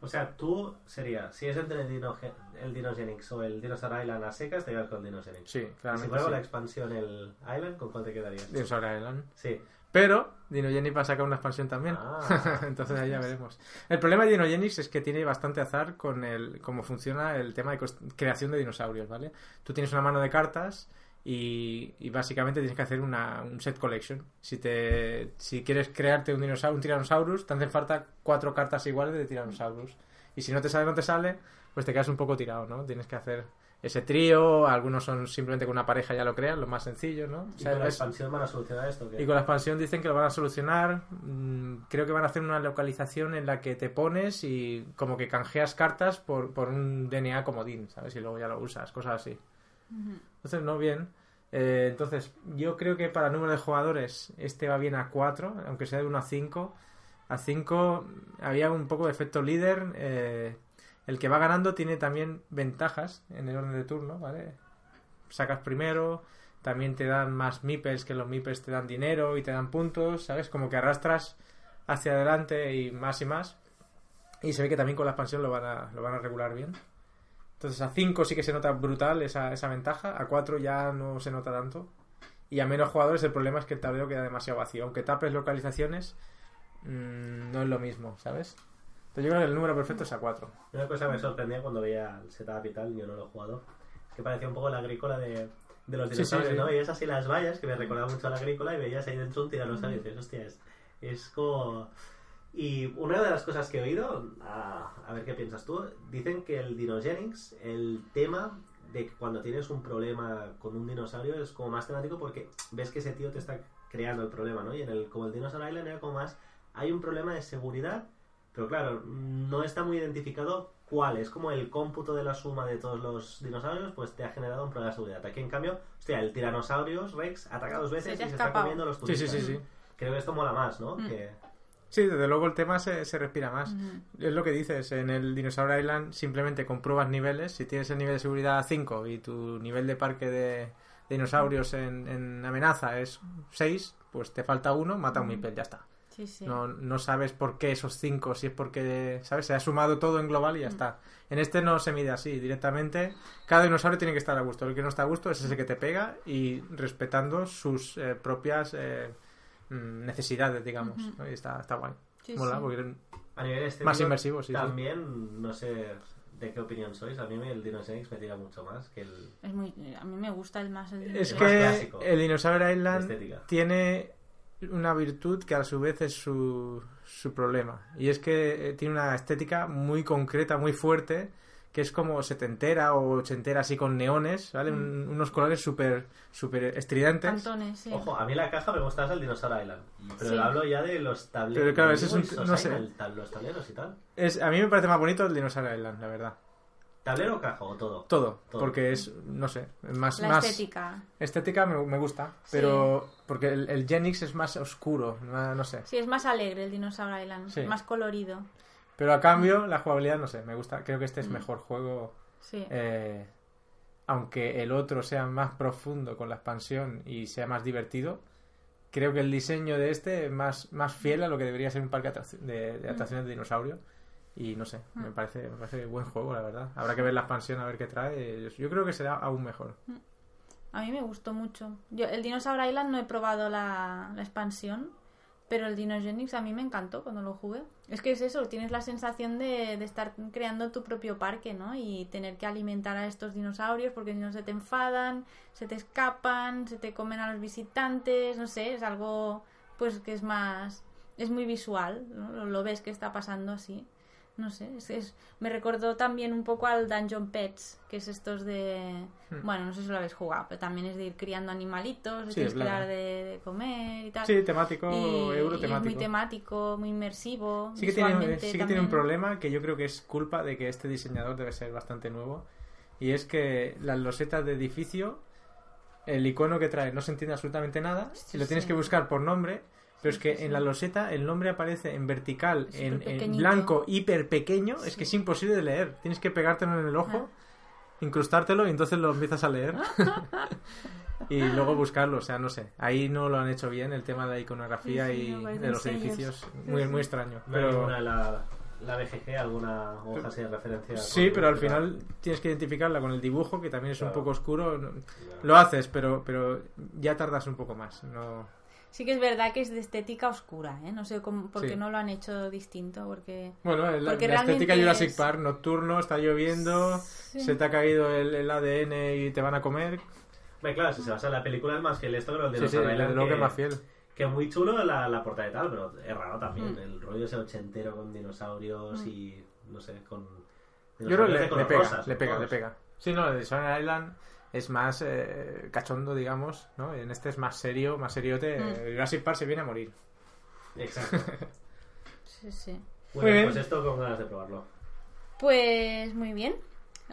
O sea, tú sería, si es entre el, Dinoge- el Dinogenix o el Dinosaur Island a secas, te quedas con Dinogenix. Sí, Y si fuera con la sí. expansión el Island, ¿con cuál te quedarías? Dinosaur Island. Sí. Pero Dinogenix va a sacar una expansión también. Ah. Entonces ahí ya veremos. El problema de Dinogenix es que tiene bastante azar con el cómo funciona el tema de creación de dinosaurios, ¿vale? Tú tienes una mano de cartas y, y básicamente tienes que hacer una, un set collection. Si te si quieres crearte un dinosaurio, un Tyrannosaurus, te hacen falta cuatro cartas iguales de Tyrannosaurus. Y si no te sale, no te sale, pues te quedas un poco tirado, ¿no? Tienes que hacer ese trío, algunos son simplemente con una pareja ya lo crean, lo más sencillo, ¿no? O ¿Y sea, con la es- expansión van a solucionar esto? ¿qué? y con la expansión dicen que lo van a solucionar. Mm, Creo que van a hacer una localización en la que te pones y como que canjeas cartas por, por un DNA comodín, ¿sabes? Y luego ya lo usas, cosas así. Entonces, no bien. Eh, entonces, yo creo que para el número de jugadores este va bien a 4, aunque sea de 1 a 5. A 5 había un poco de efecto líder. eh, el que va ganando tiene también ventajas en el orden de turno, ¿vale? Sacas primero, también te dan más meeples, que los meeples te dan dinero y te dan puntos, ¿sabes? Como que arrastras hacia adelante y más y más. Y se ve que también con la expansión lo van a, lo van a regular bien. Entonces a 5 sí que se nota brutal esa, esa ventaja, a 4 ya no se nota tanto. Y a menos jugadores el problema es que el tablero queda demasiado vacío. Aunque tapes localizaciones, mm, no es lo mismo, ¿sabes? Entonces yo creo que el número perfecto es a 4. Una cosa que me sorprendía cuando veía el setup y tal, yo no lo he jugado, es que parecía un poco la agrícola de, de los Sí, sí, dinosaurios, sí. ¿no? Veías así las vallas, que me recordaba mucho a la agrícola, y veías ahí dentro un tiranosaurio y dices, hostia, es, es como... Y una de las cosas que he oído, a, a ver qué piensas tú, dicen que el Dinogenix, el tema de que cuando tienes un problema con un dinosaurio es como más temático porque ves que ese tío te está creando el problema, ¿no? Y en el como el Dinosaur Island era como más hay un problema de seguridad, pero claro, no está muy identificado cuál es como el cómputo de la suma de todos los dinosaurios, pues te ha generado un problema de seguridad. Aquí en cambio, hostia, el Tyrannosaurus Rex ataca dos veces Se y se está comiendo los Sí, turistas. sí, sí, sí. Creo que esto mola más, ¿no? Mm. Que Sí, desde luego el tema se, se respira más. Es lo que dices, en el Dinosaur Island simplemente compruebas niveles. Si tienes el nivel de seguridad 5 y tu nivel de parque de dinosaurios en, en amenaza es 6, pues te falta uno, mata un Mipel, ya está. Sí, sí. No, no sabes por qué esos 5, si es porque, ¿sabes? Se ha sumado todo en global y ya está. En este no se mide así, directamente. Cada dinosaurio tiene que estar a gusto. El que no está a gusto es ese que te pega y respetando sus eh, propias eh, mm, necesidades, digamos. Y está, está guay. Sí, Mola, sí. porque a nivel estético Más inmersivo, sí, sí. También, no sé de qué opinión sois, a mí el Dinogenix me tira mucho más que el Es muy, a mí me gusta el más el Es Es que clásico. el Dinosaur Island tiene una virtud que a su vez es su, su problema. Y es que eh, tiene una estética muy concreta, muy fuerte, que es como setentera o ochentera así con neones, ¿vale? Un- unos colores súper súper estridentes. Cantones, sí. Ojo, a mí la caja me gusta más el Dinosaur Island. Pero Sí. hablo ya de los tableros. Pero claro, ese es un- no sé. los tableros y tal. Es, a mí me parece más bonito el Dinosaur Island, la verdad. ¿Tablero o caja o todo? Todo, Todo. porque es, no sé, más... la más estética. estética me, me gusta, Sí. pero porque el, el Genix es más oscuro, no, no sé. Sí, es más alegre el Dinosaur Island. Sí. Más colorido. Pero a cambio, la jugabilidad, no sé, me gusta. Creo que este es Mm. mejor juego. Sí. eh, aunque el otro sea más profundo con la expansión y sea más divertido, creo que el diseño de este es más, más fiel a lo que debería ser un parque de, de atracciones de dinosaurio. Y no sé, me Mm. parece, me parece buen juego, la verdad. Habrá que ver la expansión a ver qué trae. Yo, yo creo que será aún mejor. A mí me gustó mucho. Yo, el Dinosaur Island no he probado la, la expansión, pero el Dinogenix a mí me encantó cuando lo jugué. Es que es eso, tienes la sensación de, de estar creando tu propio parque, ¿no? Y tener que alimentar a estos dinosaurios porque si no se te enfadan, se te escapan, se te comen a los visitantes, no sé, es algo pues que es más... es muy visual, ¿no? Lo, lo ves que está pasando así. No sé, es, es- me recordó también un poco al Dungeon Pets, que es estos de... Hmm. Bueno, no sé si lo habéis jugado, pero también es de ir criando animalitos, Sí, es verdad. dar de, de comer y tal. Sí, temático, y, euro y temático. muy temático, muy inmersivo. Sí que, tiene, sí que tiene un problema que yo creo que es culpa de que este diseñador debe ser bastante nuevo. Y es que las losetas de edificio, el icono que trae no se entiende absolutamente nada. Sí, y lo tienes sí. que buscar por nombre. Pero Sí, es que sí, en la loseta el nombre aparece en vertical, en, blanco, hiper pequeño. Es que es imposible de leer. Tienes que pegártelo en el ojo, Ah. incrustártelo y entonces lo empiezas a leer. y luego buscarlo. O sea, no sé. Ahí no lo han hecho bien el tema de la iconografía Sí, sí, y de los sellos. edificios. Muy, Sí, muy extraño. Pero... la, la BGG, alguna hoja así de referencia. Sí, pero al final tienes que identificarla con el dibujo, que también es un Claro. poco oscuro. No- Lo haces, pero, pero ya tardas un poco más. No... Sí que es verdad que es de estética oscura, ¿eh? No sé cómo, por qué Sí. no lo han hecho distinto, porque... Bueno, la, Porque la estética Jurassic es- Park, nocturno, está lloviendo, Sí. se te ha caído el, el ADN y te van a comer. Hombre, claro, si se basa en la película es más fiel esto que los Sí, sí, Dinosaur desde Island, luego que que, es más fiel. que muy chulo la, la portada y tal, pero es raro también. Mm. El rollo ese ochentero con dinosaurios y, no sé, con... Yo creo que dinosaurios de le, le pega, rosa, le pega, le pega. Sí, no, el de Island es más eh, cachondo, digamos, ¿no? En este es más serio, más seriote. Mm. El Jurassic Park se viene a morir. Exacto. Sí, sí. Bueno, bien. pues esto con ganas de probarlo. Pues muy bien.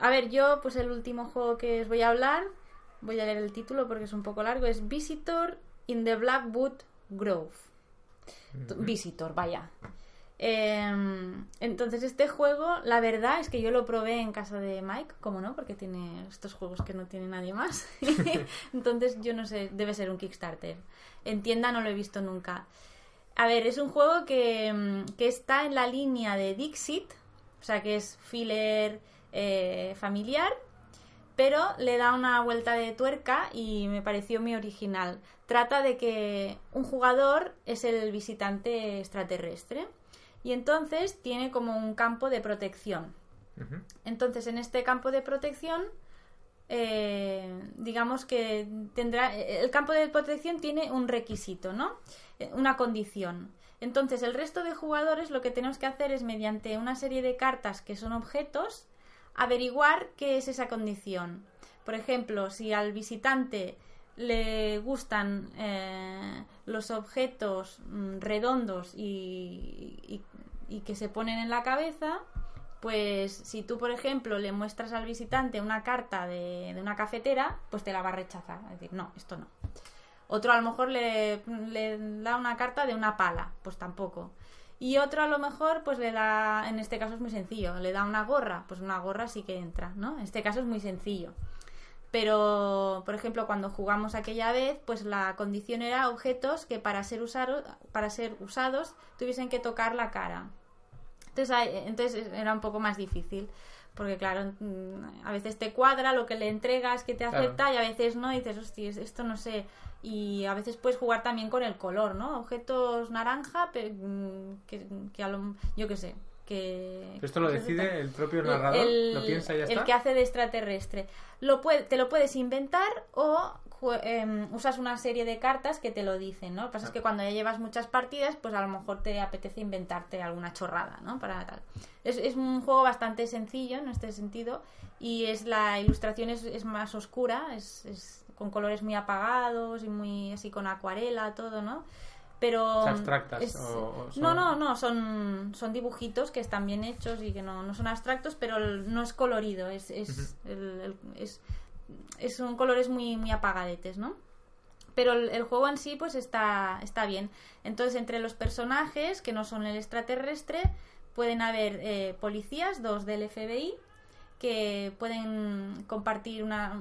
A ver, yo, pues el último juego que os voy a hablar, voy a leer el título porque es un poco largo, es Visitor in the Blackwood Grove. T- Visitor, vaya. Em, entonces este juego, la verdad es que yo lo probé en casa de Mike, como no, porque tiene estos juegos que no tiene nadie más. entonces yo no sé, debe ser un Kickstarter. En tienda no lo he visto nunca. A ver, es un juego que, mm, que está en la línea de Dixit, o sea que es filler eh, familiar, pero le da una vuelta de tuerca y me pareció muy original. Trata de que un jugador es el visitante extraterrestre y entonces tiene como un campo de protección. Entonces, en este campo de protección, eh, digamos que tendrá. El campo de protección tiene un requisito, ¿no? Eh, Una condición. Entonces, el resto de jugadores lo que tenemos que hacer es, mediante una serie de cartas que son objetos, averiguar qué es esa condición. Por ejemplo, si al visitante le gustan eh, los objetos mm, redondos y, y- y que se ponen en la cabeza, pues si tú, por ejemplo, le muestras al visitante una carta de, de una cafetera, pues te la va a rechazar. Es decir, no, esto no. Otro a lo mejor le, le da una carta de una pala, pues tampoco. Y otro a lo mejor, pues le da, en este caso es muy sencillo, le da una gorra, pues una gorra sí que entra, ¿no? En este caso es muy sencillo. Pero, por ejemplo, cuando jugamos aquella vez, pues la condición era objetos que para ser, usado- para ser usados tuviesen que tocar la cara. Entonces, hay- entonces era un poco más difícil. Porque, claro, mm, a veces te cuadra lo que le entregas que te Claro. acepta y a veces no. Y dices, hostia, esto no sé. Y a veces puedes jugar también con el color, ¿no? Objetos naranja, pero, mm, que, que a lo, yo qué sé. Que, Esto lo decide el propio narrador, el, lo piensa y ya el está. que hace de extraterrestre. Lo puede, te lo puedes inventar o em, usas una serie de cartas que te lo dicen, ¿no? Lo que pasa es que cuando ya llevas muchas partidas, pues a lo mejor te apetece inventarte alguna chorrada, ¿no? Para tal. Es, es un juego bastante sencillo en este sentido y es la ilustración es, es más oscura, es, es con colores muy apagados y muy así con acuarela, todo, ¿no? Pero abstractas, es- o- o son- no, no, no, son, son dibujitos que están bien hechos y que no, no son abstractos, pero el- no es colorido, es, es, el- el- es, es- son colores muy, muy apagadetes, ¿no? Pero el, el juego en sí, pues está, está bien. Entonces, entre los personajes, que no son el extraterrestre, pueden haber eh, policías, dos del FBI, que pueden compartir una...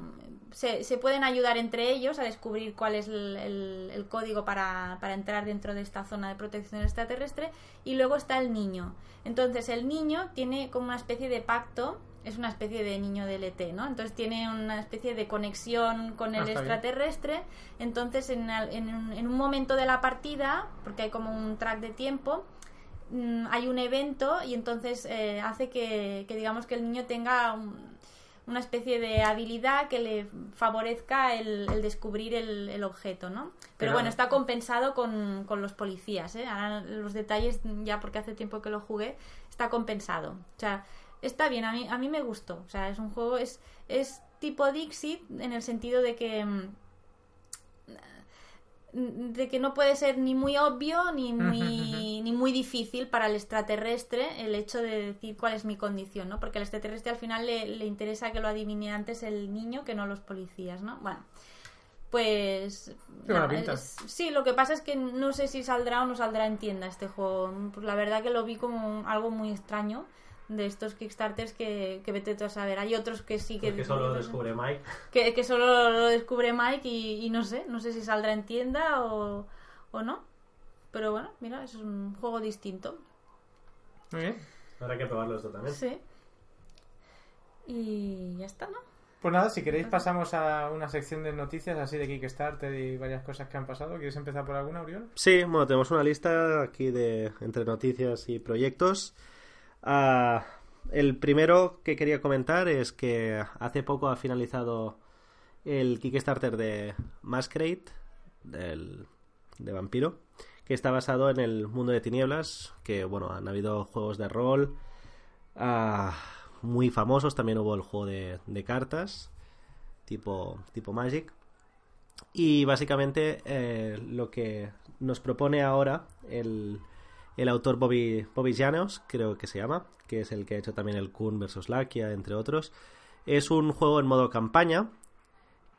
Se, se pueden ayudar entre ellos a descubrir cuál es el, el- el código para, para entrar dentro de esta zona de protección extraterrestre. Y luego está el niño. Entonces el niño tiene como una especie de pacto, es una especie de niño del ET, ¿no? Entonces tiene una especie de conexión con Ah, el bien. extraterrestre. Entonces en, en un- en un momento de la partida, porque hay como un track de tiempo, mm, hay un evento y entonces eh, hace que, que digamos que el niño tenga un- una especie de habilidad que le favorezca el, el descubrir el, el objeto, ¿no? Pero, Pero- bueno, está compensado con, con los policías, ¿eh? Ahora los detalles, ya porque hace tiempo que lo jugué, está compensado. O sea, está bien, a mí, a mí me gustó. O sea, es un juego, es, es tipo Dixit en el sentido de que... mm, de que no puede ser ni muy obvio ni muy, ni muy difícil para el extraterrestre el hecho de decir cuál es mi condición, ¿no? Porque al extraterrestre al final le, le interesa que lo adivine antes el niño que no los policías, ¿no? Bueno, pues... Es- sí, lo que pasa es que no sé si saldrá o no saldrá en tienda este juego. Pues la verdad que lo vi como algo muy extraño de estos Kickstarters que, que vete tú a saber. Hay otros que sí que... Que solo lo descubre Mike. que, que solo lo descubre Mike y, y no sé, no sé si saldrá en tienda o, o no. Pero bueno, mira, es un juego distinto. Muy bien. Habrá que probarlo esto también. Sí. Y ya está, ¿no? Pues nada, si queréis pasamos a una sección de noticias así de Kickstarter y varias cosas que han pasado. ¿Quieres empezar por alguna, Oriol? Sí, bueno, tenemos una lista aquí de entre noticias y proyectos. Ah, el primero que quería comentar es que hace poco ha finalizado el Kickstarter de Masquerade, del, de vampiro, que está basado en el mundo de tinieblas, que bueno, han habido juegos de rol ah, muy famosos, también hubo el juego de, de cartas, tipo, tipo Magic. Y básicamente eh, lo que nos propone ahora el, el autor Bobby, Bobby Janos, creo que se llama, que es el que ha hecho también el Kun vs. Lakia, entre otros, es un juego en modo campaña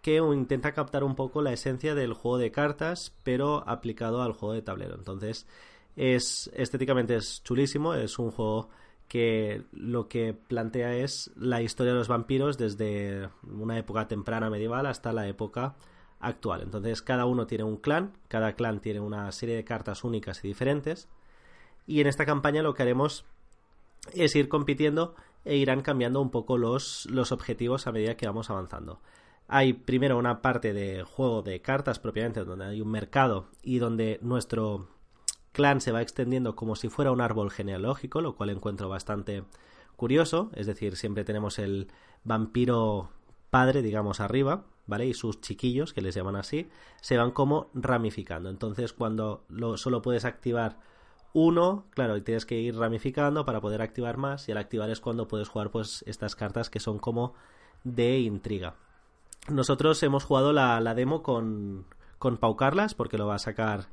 que intenta captar un poco la esencia del juego de cartas, pero aplicado al juego de tablero. Entonces, es estéticamente es chulísimo, es un juego que lo que plantea es la historia de los vampiros desde una época temprana medieval hasta la época actual. Entonces, cada uno tiene un clan, cada clan tiene una serie de cartas únicas y diferentes. Y en esta campaña lo que haremos es ir compitiendo e irán cambiando un poco los, los objetivos a medida que vamos avanzando. Hay primero una parte de juego de cartas propiamente, donde hay un mercado y donde nuestro clan se va extendiendo como si fuera un árbol genealógico, lo cual encuentro bastante curioso. Es decir, siempre tenemos el vampiro padre, digamos, arriba, ¿vale? Y sus chiquillos, que les llaman así, se van como ramificando. Entonces, cuando lo, solo puedes activar uno, claro, y tienes que ir ramificando para poder activar más, y al activar es cuando puedes jugar pues estas cartas que son como de intriga. Nosotros hemos jugado la, demo con, con Pau Carlas, porque lo va a sacar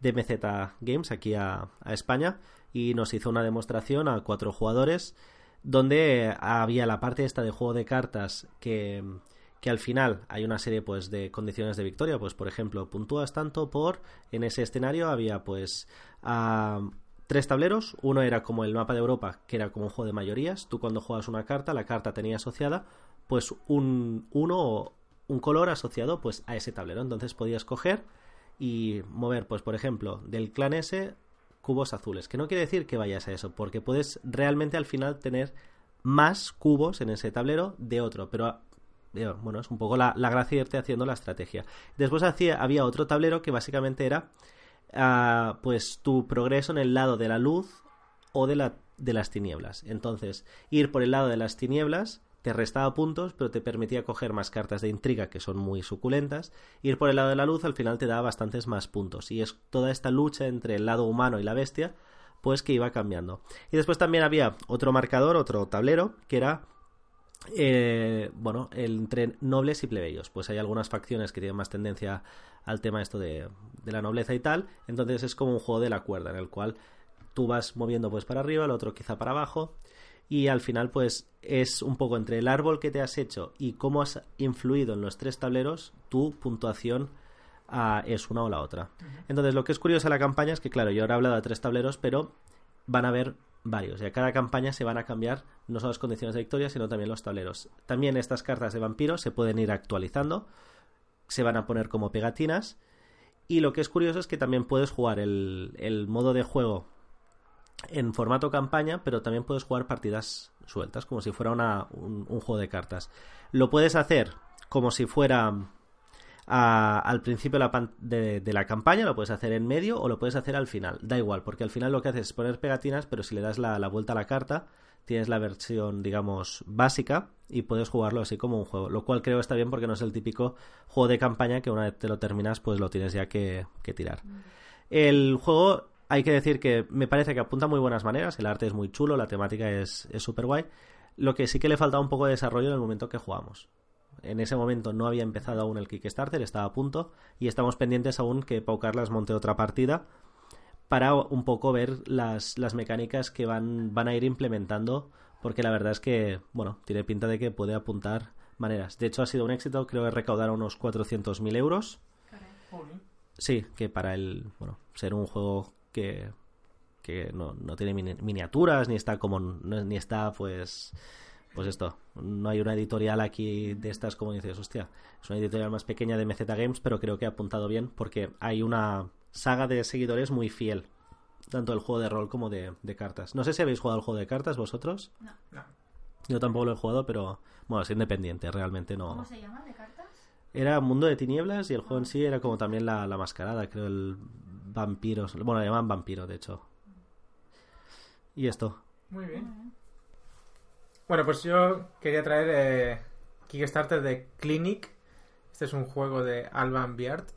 DMZ Games aquí a, España, y nos hizo una demostración a cuatro jugadores, donde había la parte esta de juego de cartas que, que al final hay una serie pues de condiciones de victoria, pues por ejemplo, puntúas tanto por en ese escenario había pues tres tableros, uno era como el mapa de Europa, que era como un juego de mayorías, tú cuando juegas una carta, la carta tenía asociada pues un uno un color asociado pues a ese tablero. Entonces podías coger y mover, pues por ejemplo, del clan S cubos azules, que no quiere decir que vayas a eso, porque puedes realmente al final tener más cubos en ese tablero de otro, pero bueno, es un poco la, gracia de irte haciendo la estrategia. Después hacía, había otro tablero que básicamente era ah, pues tu progreso en el lado de la luz o de, la, de las tinieblas. Entonces, ir por el lado de las tinieblas te restaba puntos, pero te permitía coger más cartas de intriga que son muy suculentas. Ir por el lado de la luz al final te daba bastantes más puntos. Y es toda esta lucha entre el lado humano y la bestia, pues que iba cambiando. Y después también había otro marcador, otro tablero, que era eh, bueno, entre nobles y plebeyos. Pues hay algunas facciones que tienen más tendencia al tema esto de, de, la nobleza y tal. Entonces es como un juego de la cuerda en el cual tú vas moviendo pues para arriba, el otro quizá para abajo y al final pues es un poco entre el árbol que te has hecho y cómo has influido en los tres tableros, tu puntuación ah, es una o la otra. Entonces lo que es curioso de la campaña es que claro, yo ahora he hablado de tres tableros, pero van a haber varios. Y a cada campaña se van a cambiar no solo las condiciones de victoria, sino también los tableros. También estas cartas de vampiro se pueden ir actualizando, se van a poner como pegatinas. Y lo que es curioso es que también puedes jugar el, el modo de juego en formato campaña, pero también puedes jugar partidas sueltas, como si fuera un, juego de cartas. Lo puedes hacer como si fuera al principio de la, campaña, lo puedes hacer en medio o lo puedes hacer al final. Da igual, porque al final lo que haces es poner pegatinas, pero si le das la, vuelta a la carta, tienes la versión, digamos, básica y puedes jugarlo así como un juego. Lo cual creo está bien porque no es el típico juego de campaña que una vez te lo terminas, pues lo tienes ya que, tirar. El juego hay que decir que me parece que apunta muy buenas maneras, el arte es muy chulo, la temática es súper guay. Lo que sí que le falta un poco de desarrollo en el momento que jugamos. En ese momento no había empezado aún el Kickstarter, estaba a punto y estamos pendientes aún que Pau Carlas monte otra partida para un poco ver las, las mecánicas que van, van a ir implementando porque la verdad es que, bueno, tiene pinta de que puede apuntar maneras. De hecho, ha sido un éxito, creo que recaudar unos 400.000 euros. Sí, que para el, bueno, ser un juego que, que no, no tiene miniaturas, ni está como, ni está pues pues esto, no hay una editorial aquí de estas como dices, hostia, es una editorial más pequeña de MZ Games, pero creo que ha apuntado bien porque hay una saga de seguidores muy fiel, tanto del juego de rol como de, cartas. No sé si habéis jugado al juego de cartas vosotros. No. Yo tampoco lo he jugado, pero bueno, es independiente, realmente no. ¿Cómo se llama? ¿De cartas? Era Mundo de Tinieblas y el juego en sí era como también la, la mascarada, creo, el vampiro. Bueno, le llaman vampiro, de hecho. Y esto. Muy bien. Bueno, pues yo quería traer eh, Kickstarter de Clinic. Este es un juego de Alban Biart.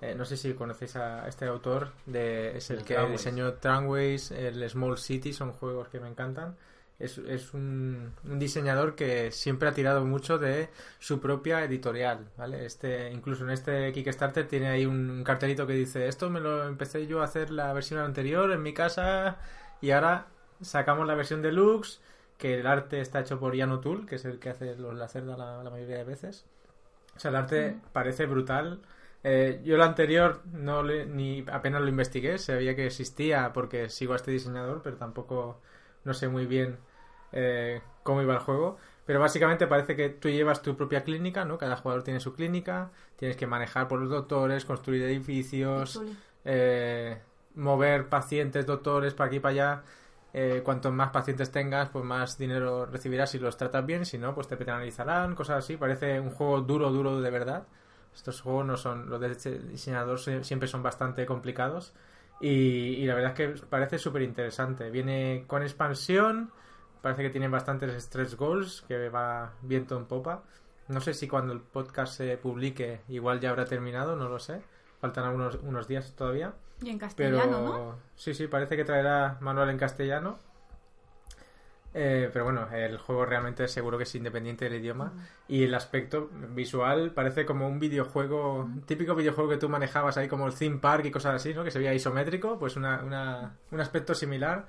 Eh, no sé si conocéis a este autor. De, es el El que Tramways. diseñó Tramways, el Small City. Son juegos que me encantan. Es, es un, un diseñador que siempre ha tirado mucho de su propia editorial, ¿vale? Este, incluso en este Kickstarter tiene ahí un, un cartelito que dice esto me lo empecé yo a hacer la versión anterior en mi casa y ahora sacamos la versión deluxe que el arte está hecho por Jan O'Toole, que es el que hace los Lacerda la, la mayoría de veces. O sea, el arte parece brutal. Eh, yo el anterior no le- ni apenas lo investigué, sabía que existía porque sigo a este diseñador, pero tampoco no sé muy bien eh, cómo iba el juego. Pero básicamente parece que tú llevas tu propia clínica, ¿no? Cada jugador tiene su clínica, tienes que manejar por los doctores, construir edificios, eh, mover pacientes, doctores, para aquí y para allá. Eh, cuanto más pacientes tengas, pues más dinero recibirás si los tratas bien. Si no, pues te penalizarán, cosas así. Parece un juego duro, duro de verdad. Estos juegos no son, los de diseñador se- siempre son bastante complicados. Y, y la verdad es que parece súper interesante. Viene con expansión. Parece que tiene bastantes stretch goals, que va viento en popa. No sé si cuando el podcast se publique igual ya habrá terminado, no lo sé. Faltan algunos unos días todavía. Y en Pero castellano, ¿no? sí, sí, parece que traerá manual en castellano. Eh, pero bueno, el juego realmente seguro que es independiente del idioma. Y el aspecto visual parece como un videojuego, un típico videojuego que tú manejabas ahí como el theme park y cosas así, ¿no? Que se veía isométrico, pues una, una- un aspecto similar.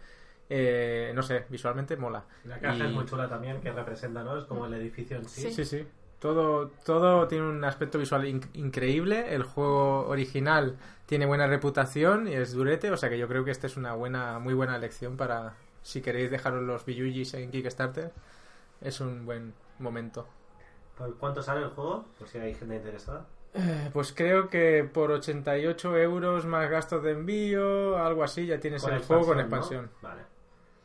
Eh, no sé, visualmente mola. La caja Y- es muy chula también, que representa, ¿no? Es como el edificio en sí. Sí. Sí, sí. Todo, todo tiene un aspecto visual inc- increíble. El juego original tiene buena reputación y es durete, o sea que yo creo que esta es una buena, muy buena elección para si queréis dejaros los Biyujis en Kickstarter. Es un buen momento. ¿Por cuánto sale el juego? Por si hay gente interesada. Eh, Pues creo que por 88 euros más gastos de envío, algo así, ya tienes el juego con expansión, expansión. ¿no? Vale.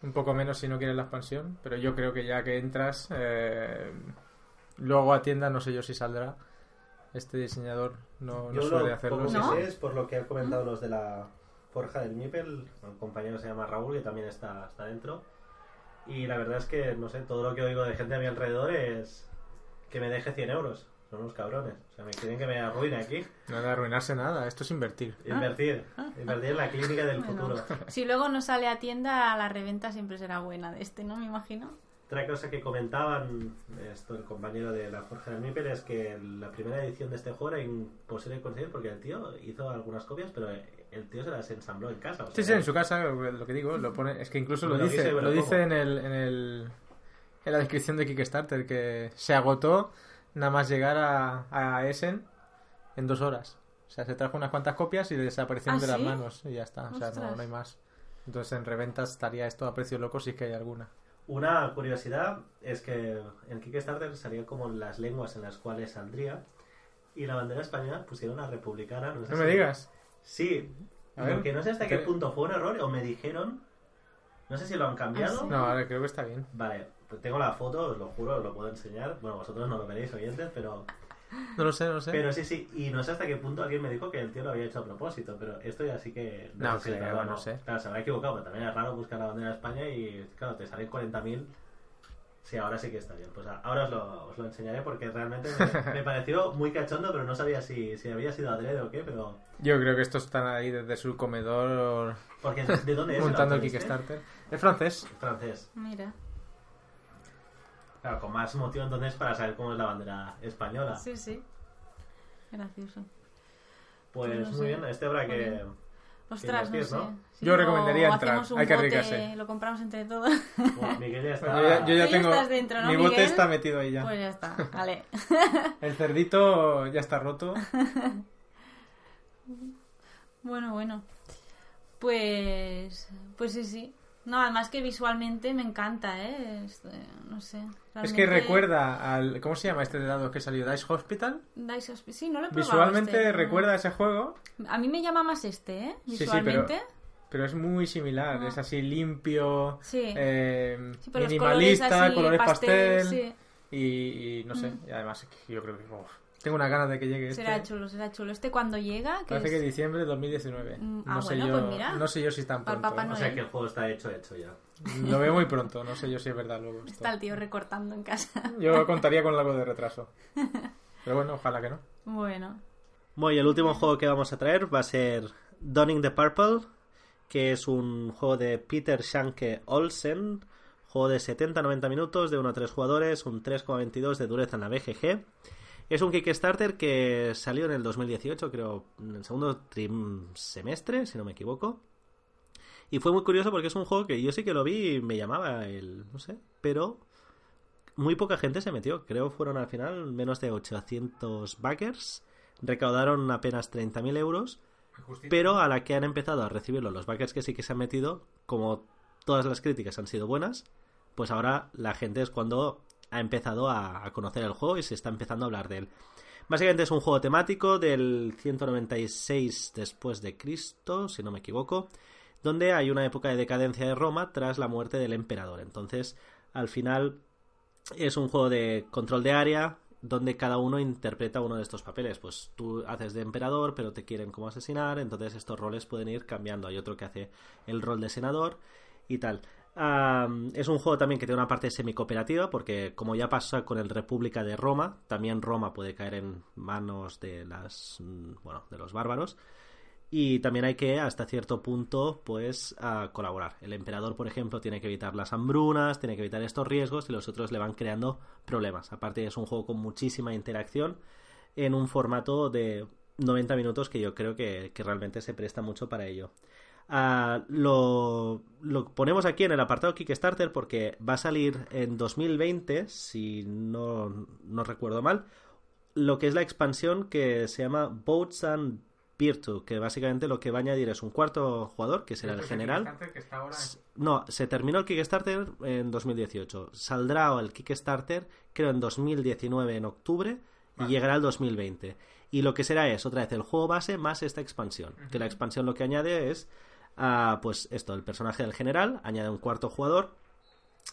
Un poco menos si no quieres la expansión, pero yo creo que ya que entras, eh, luego a tienda no sé yo si saldrá. Este diseñador no, no Yo suele lo hacerlo. que ¿No? sé es por lo que han comentado los de la Forja del Mipel. Un compañero se llama Raúl, que también está, está dentro. Y la verdad es que, no sé, todo lo que oigo de gente a mi alrededor es que me deje 100 euros. Son unos cabrones. O sea, me quieren que me arruine aquí. No de arruinarse nada, esto es invertir. Invertir. Invertir en la clínica del Bueno. futuro. Si luego no sale a tienda, la reventa siempre será buena de este, ¿no? Me imagino. Otra cosa que comentaban esto el compañero de la Forja del Mipel es que la primera edición de este juego era imposible de conseguir porque el tío hizo algunas copias, pero el tío se las ensambló en casa. o Sí, sea, sí, en su casa, lo que digo, lo pone, es que incluso lo Lo dice, lo dice en el, en el en la descripción de Kickstarter que se agotó nada más llegar a, a Essen en dos horas. O sea, se trajo unas cuantas copias y le desaparecieron ¿Ah, de las sí? manos y ya está. O sea, no, no hay más. Entonces en reventas estaría esto a precio loco si es que hay alguna. Una curiosidad es que en Kickstarter salía como las lenguas en las cuales saldría y la bandera española pusieron la republicana. No, sé No si- me digas. Sí, A ver. no sé hasta qué punto fue un error o me dijeron. No sé si lo han cambiado. Ah, sí. No, ahora creo que está bien. Vale, pues tengo la foto, os lo juro, os lo puedo enseñar. Bueno, vosotros no lo veréis, oyentes, pero No lo sé, no lo sé. Pero sí, sí, y no sé hasta qué punto alguien me dijo que el tío lo había hecho a propósito, pero esto ya sí que... No sé si es creo, verdad o no sé. Claro, se habrá equivocado, pero también es raro buscar la bandera de España y, claro, te salen 40.000. Sí, ahora sí que está bien. Pues ahora os lo, os lo enseñaré porque realmente me, me pareció muy cachondo, pero no sabía si, si había sido adrede o qué, pero... Yo creo que estos están ahí desde su comedor Porque, ¿de dónde es? montando el autor este? Kickstarter. Es francés. Francés. Mira. Claro, con más motivo entonces para saber cómo es la bandera española. Sí, sí. Gracioso. Pues No muy sé. bien, este habrá que... bien. Ostras, no invertir, sé. ¿no? Sí, Yo recomendaría entrar, hay que bote, arriesgarse. Lo compramos entre todos. Bueno, Miguel ya está... Yo ya, yo ya Tú ya tengo. estás dentro, ¿no, mi bote Miguel? está metido ahí ya. Pues ya está. Vale. El cerdito ya está roto. Bueno, bueno. Pues. Pues sí, sí. No, además que visualmente me encanta, ¿eh? Es, eh, no sé. Es que recuerda al. ¿Cómo se llama este de dados que salió? Dice Hospital. Dice Hospi- Sí, no lo he probado Visualmente este, ¿no? recuerda a ese juego. A mí me llama más este, ¿eh? Sí, sí, Visualmente. pero es muy similar. Ah. Es así limpio, Sí. eh, Sí, minimalista, colores así, colores pastel. pastel, sí. y, y no sé, Mm. y además yo creo que uf, tengo una ganas de que llegue este. Será chulo, será chulo. Este cuando llega, que Parece es... que diciembre de 2019. Mm, no ah, sé bueno, yo, pues mira. no sé yo si tan Para pronto. Papá ¿eh? O sea que el juego está hecho, hecho ya. Lo veo muy pronto, no sé yo si es verdad luego. esto. Está el tío recortando en casa. Yo contaría con algo de retraso. Pero bueno, ojalá que no. bueno. Bueno, y el último juego que vamos a traer va a ser Donning the Purple, que es un juego de Peter Shanke Olsen, juego de 70-90 minutos, de 1 a 3 jugadores, un 3,22 de dureza en la BGG. Es un Kickstarter que salió en el 2018, creo, en el segundo semestre, si no me equivoco. Y fue muy curioso porque es un juego que yo sí que lo vi y me llamaba el, no sé, pero muy poca gente se metió. Creo fueron al final menos de 800 backers. Recaudaron apenas 30.000 euros. Pero a la que han empezado a recibirlo los backers que sí que se han metido, como todas las críticas han sido buenas, pues ahora la gente es cuando ha empezado a, conocer el juego y se está empezando a hablar de él. Básicamente es un juego temático del 196 después de Cristo, si no me equivoco, donde hay una época de decadencia de Roma tras la muerte del emperador. Entonces, al final es un juego de control de área donde cada uno interpreta uno de estos papeles. Pues tú haces de emperador, pero te quieren como asesinar, entonces estos roles pueden ir cambiando. Hay otro que hace el rol de senador y tal. Es un juego también que tiene una parte semi-cooperativa, porque como ya pasa con el República de Roma, también Roma puede caer en manos de las mm, bueno, de los bárbaros. Y también hay que, hasta cierto punto, pues a colaborar. El emperador, por ejemplo, tiene que evitar las hambrunas, tiene que evitar estos riesgos y los otros le van creando problemas. Aparte es un juego con muchísima interacción en un formato de 90 minutos que yo creo que, que realmente se presta mucho para ello. Lo, lo ponemos aquí en el apartado Kickstarter porque va a salir en 2020, si no, no recuerdo mal, lo que es la expansión que se llama Boats and Virtue, que básicamente lo que va a añadir es un cuarto jugador, que será el general. No, se terminó el Kickstarter en 2018. Saldrá el Kickstarter, creo, en 2019, en octubre, y llegará el 2020. Y lo que será es, otra vez, el juego base más esta expansión. Que la expansión lo que añade es, pues esto, el personaje del general, añade un cuarto jugador.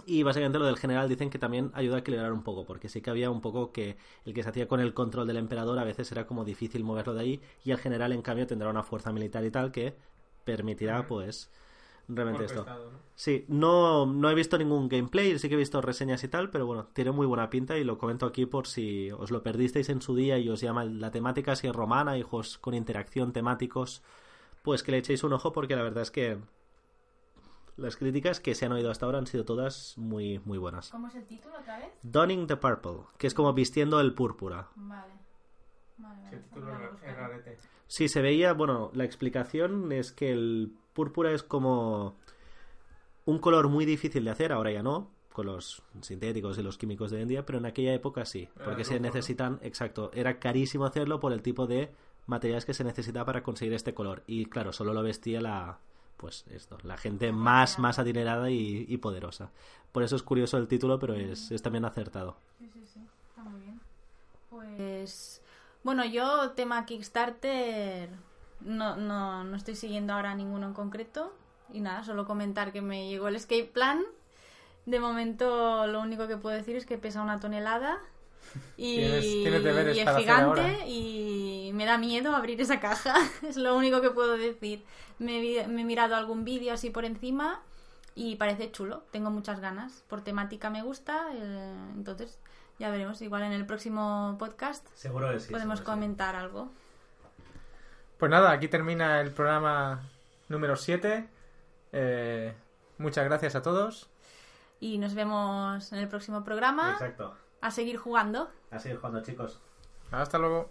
Y básicamente lo del general dicen que también ayuda a equilibrar un poco, porque sí que había un poco que el que se hacía con el control del emperador a veces era como difícil moverlo de ahí, y el general en cambio tendrá una fuerza militar y tal que permitirá pues realmente esto. Sí, no, no he visto ningún gameplay, sí que he visto reseñas y tal, pero bueno, tiene muy buena pinta y lo comento aquí por si os lo perdisteis en su día y os llama la temática si es romana y juegos con interacción temáticos, pues que le echéis un ojo porque la verdad es que las críticas que se han oído hasta ahora han sido todas muy, muy buenas. ¿Cómo es el título otra vez? Donning the Purple, que es como vistiendo el púrpura. Vale. Vale, vale. El título Ahora lo es. Sí, se veía, bueno, la explicación es que el púrpura es como un color muy difícil de hacer, ahora ya no, con los sintéticos y los químicos de hoy en día, pero en aquella época sí, porque rojo, se necesitan, exacto, era carísimo hacerlo por el tipo de materiales que se necesitaba para conseguir este color. Y claro, solo lo vestía la, pues esto, la gente más, más adinerada y, y poderosa. Por eso es curioso el título, pero es, es también acertado. Sí, sí, sí. Está muy bien. Pues. Bueno, yo, tema Kickstarter. No, no, no estoy siguiendo ahora ninguno en concreto. Y nada, solo comentar que me llegó el escape plan. De momento, lo único que puedo decir es que pesa una tonelada. Y, Tienes- tienes deberes y es para hacer ahora. gigante y me da miedo abrir esa caja. es lo único que puedo decir. Me, me he mirado algún vídeo así por encima y parece chulo. Tengo muchas ganas. Por temática me gusta. eh, entonces, ya veremos. Igual en el próximo podcast Seguro que sí. podemos comentar algo. Pues nada, aquí termina el programa número 7. Eh, muchas gracias a todos. Y nos vemos en el próximo programa. Exacto. A seguir jugando. A seguir jugando, chicos. Hasta luego.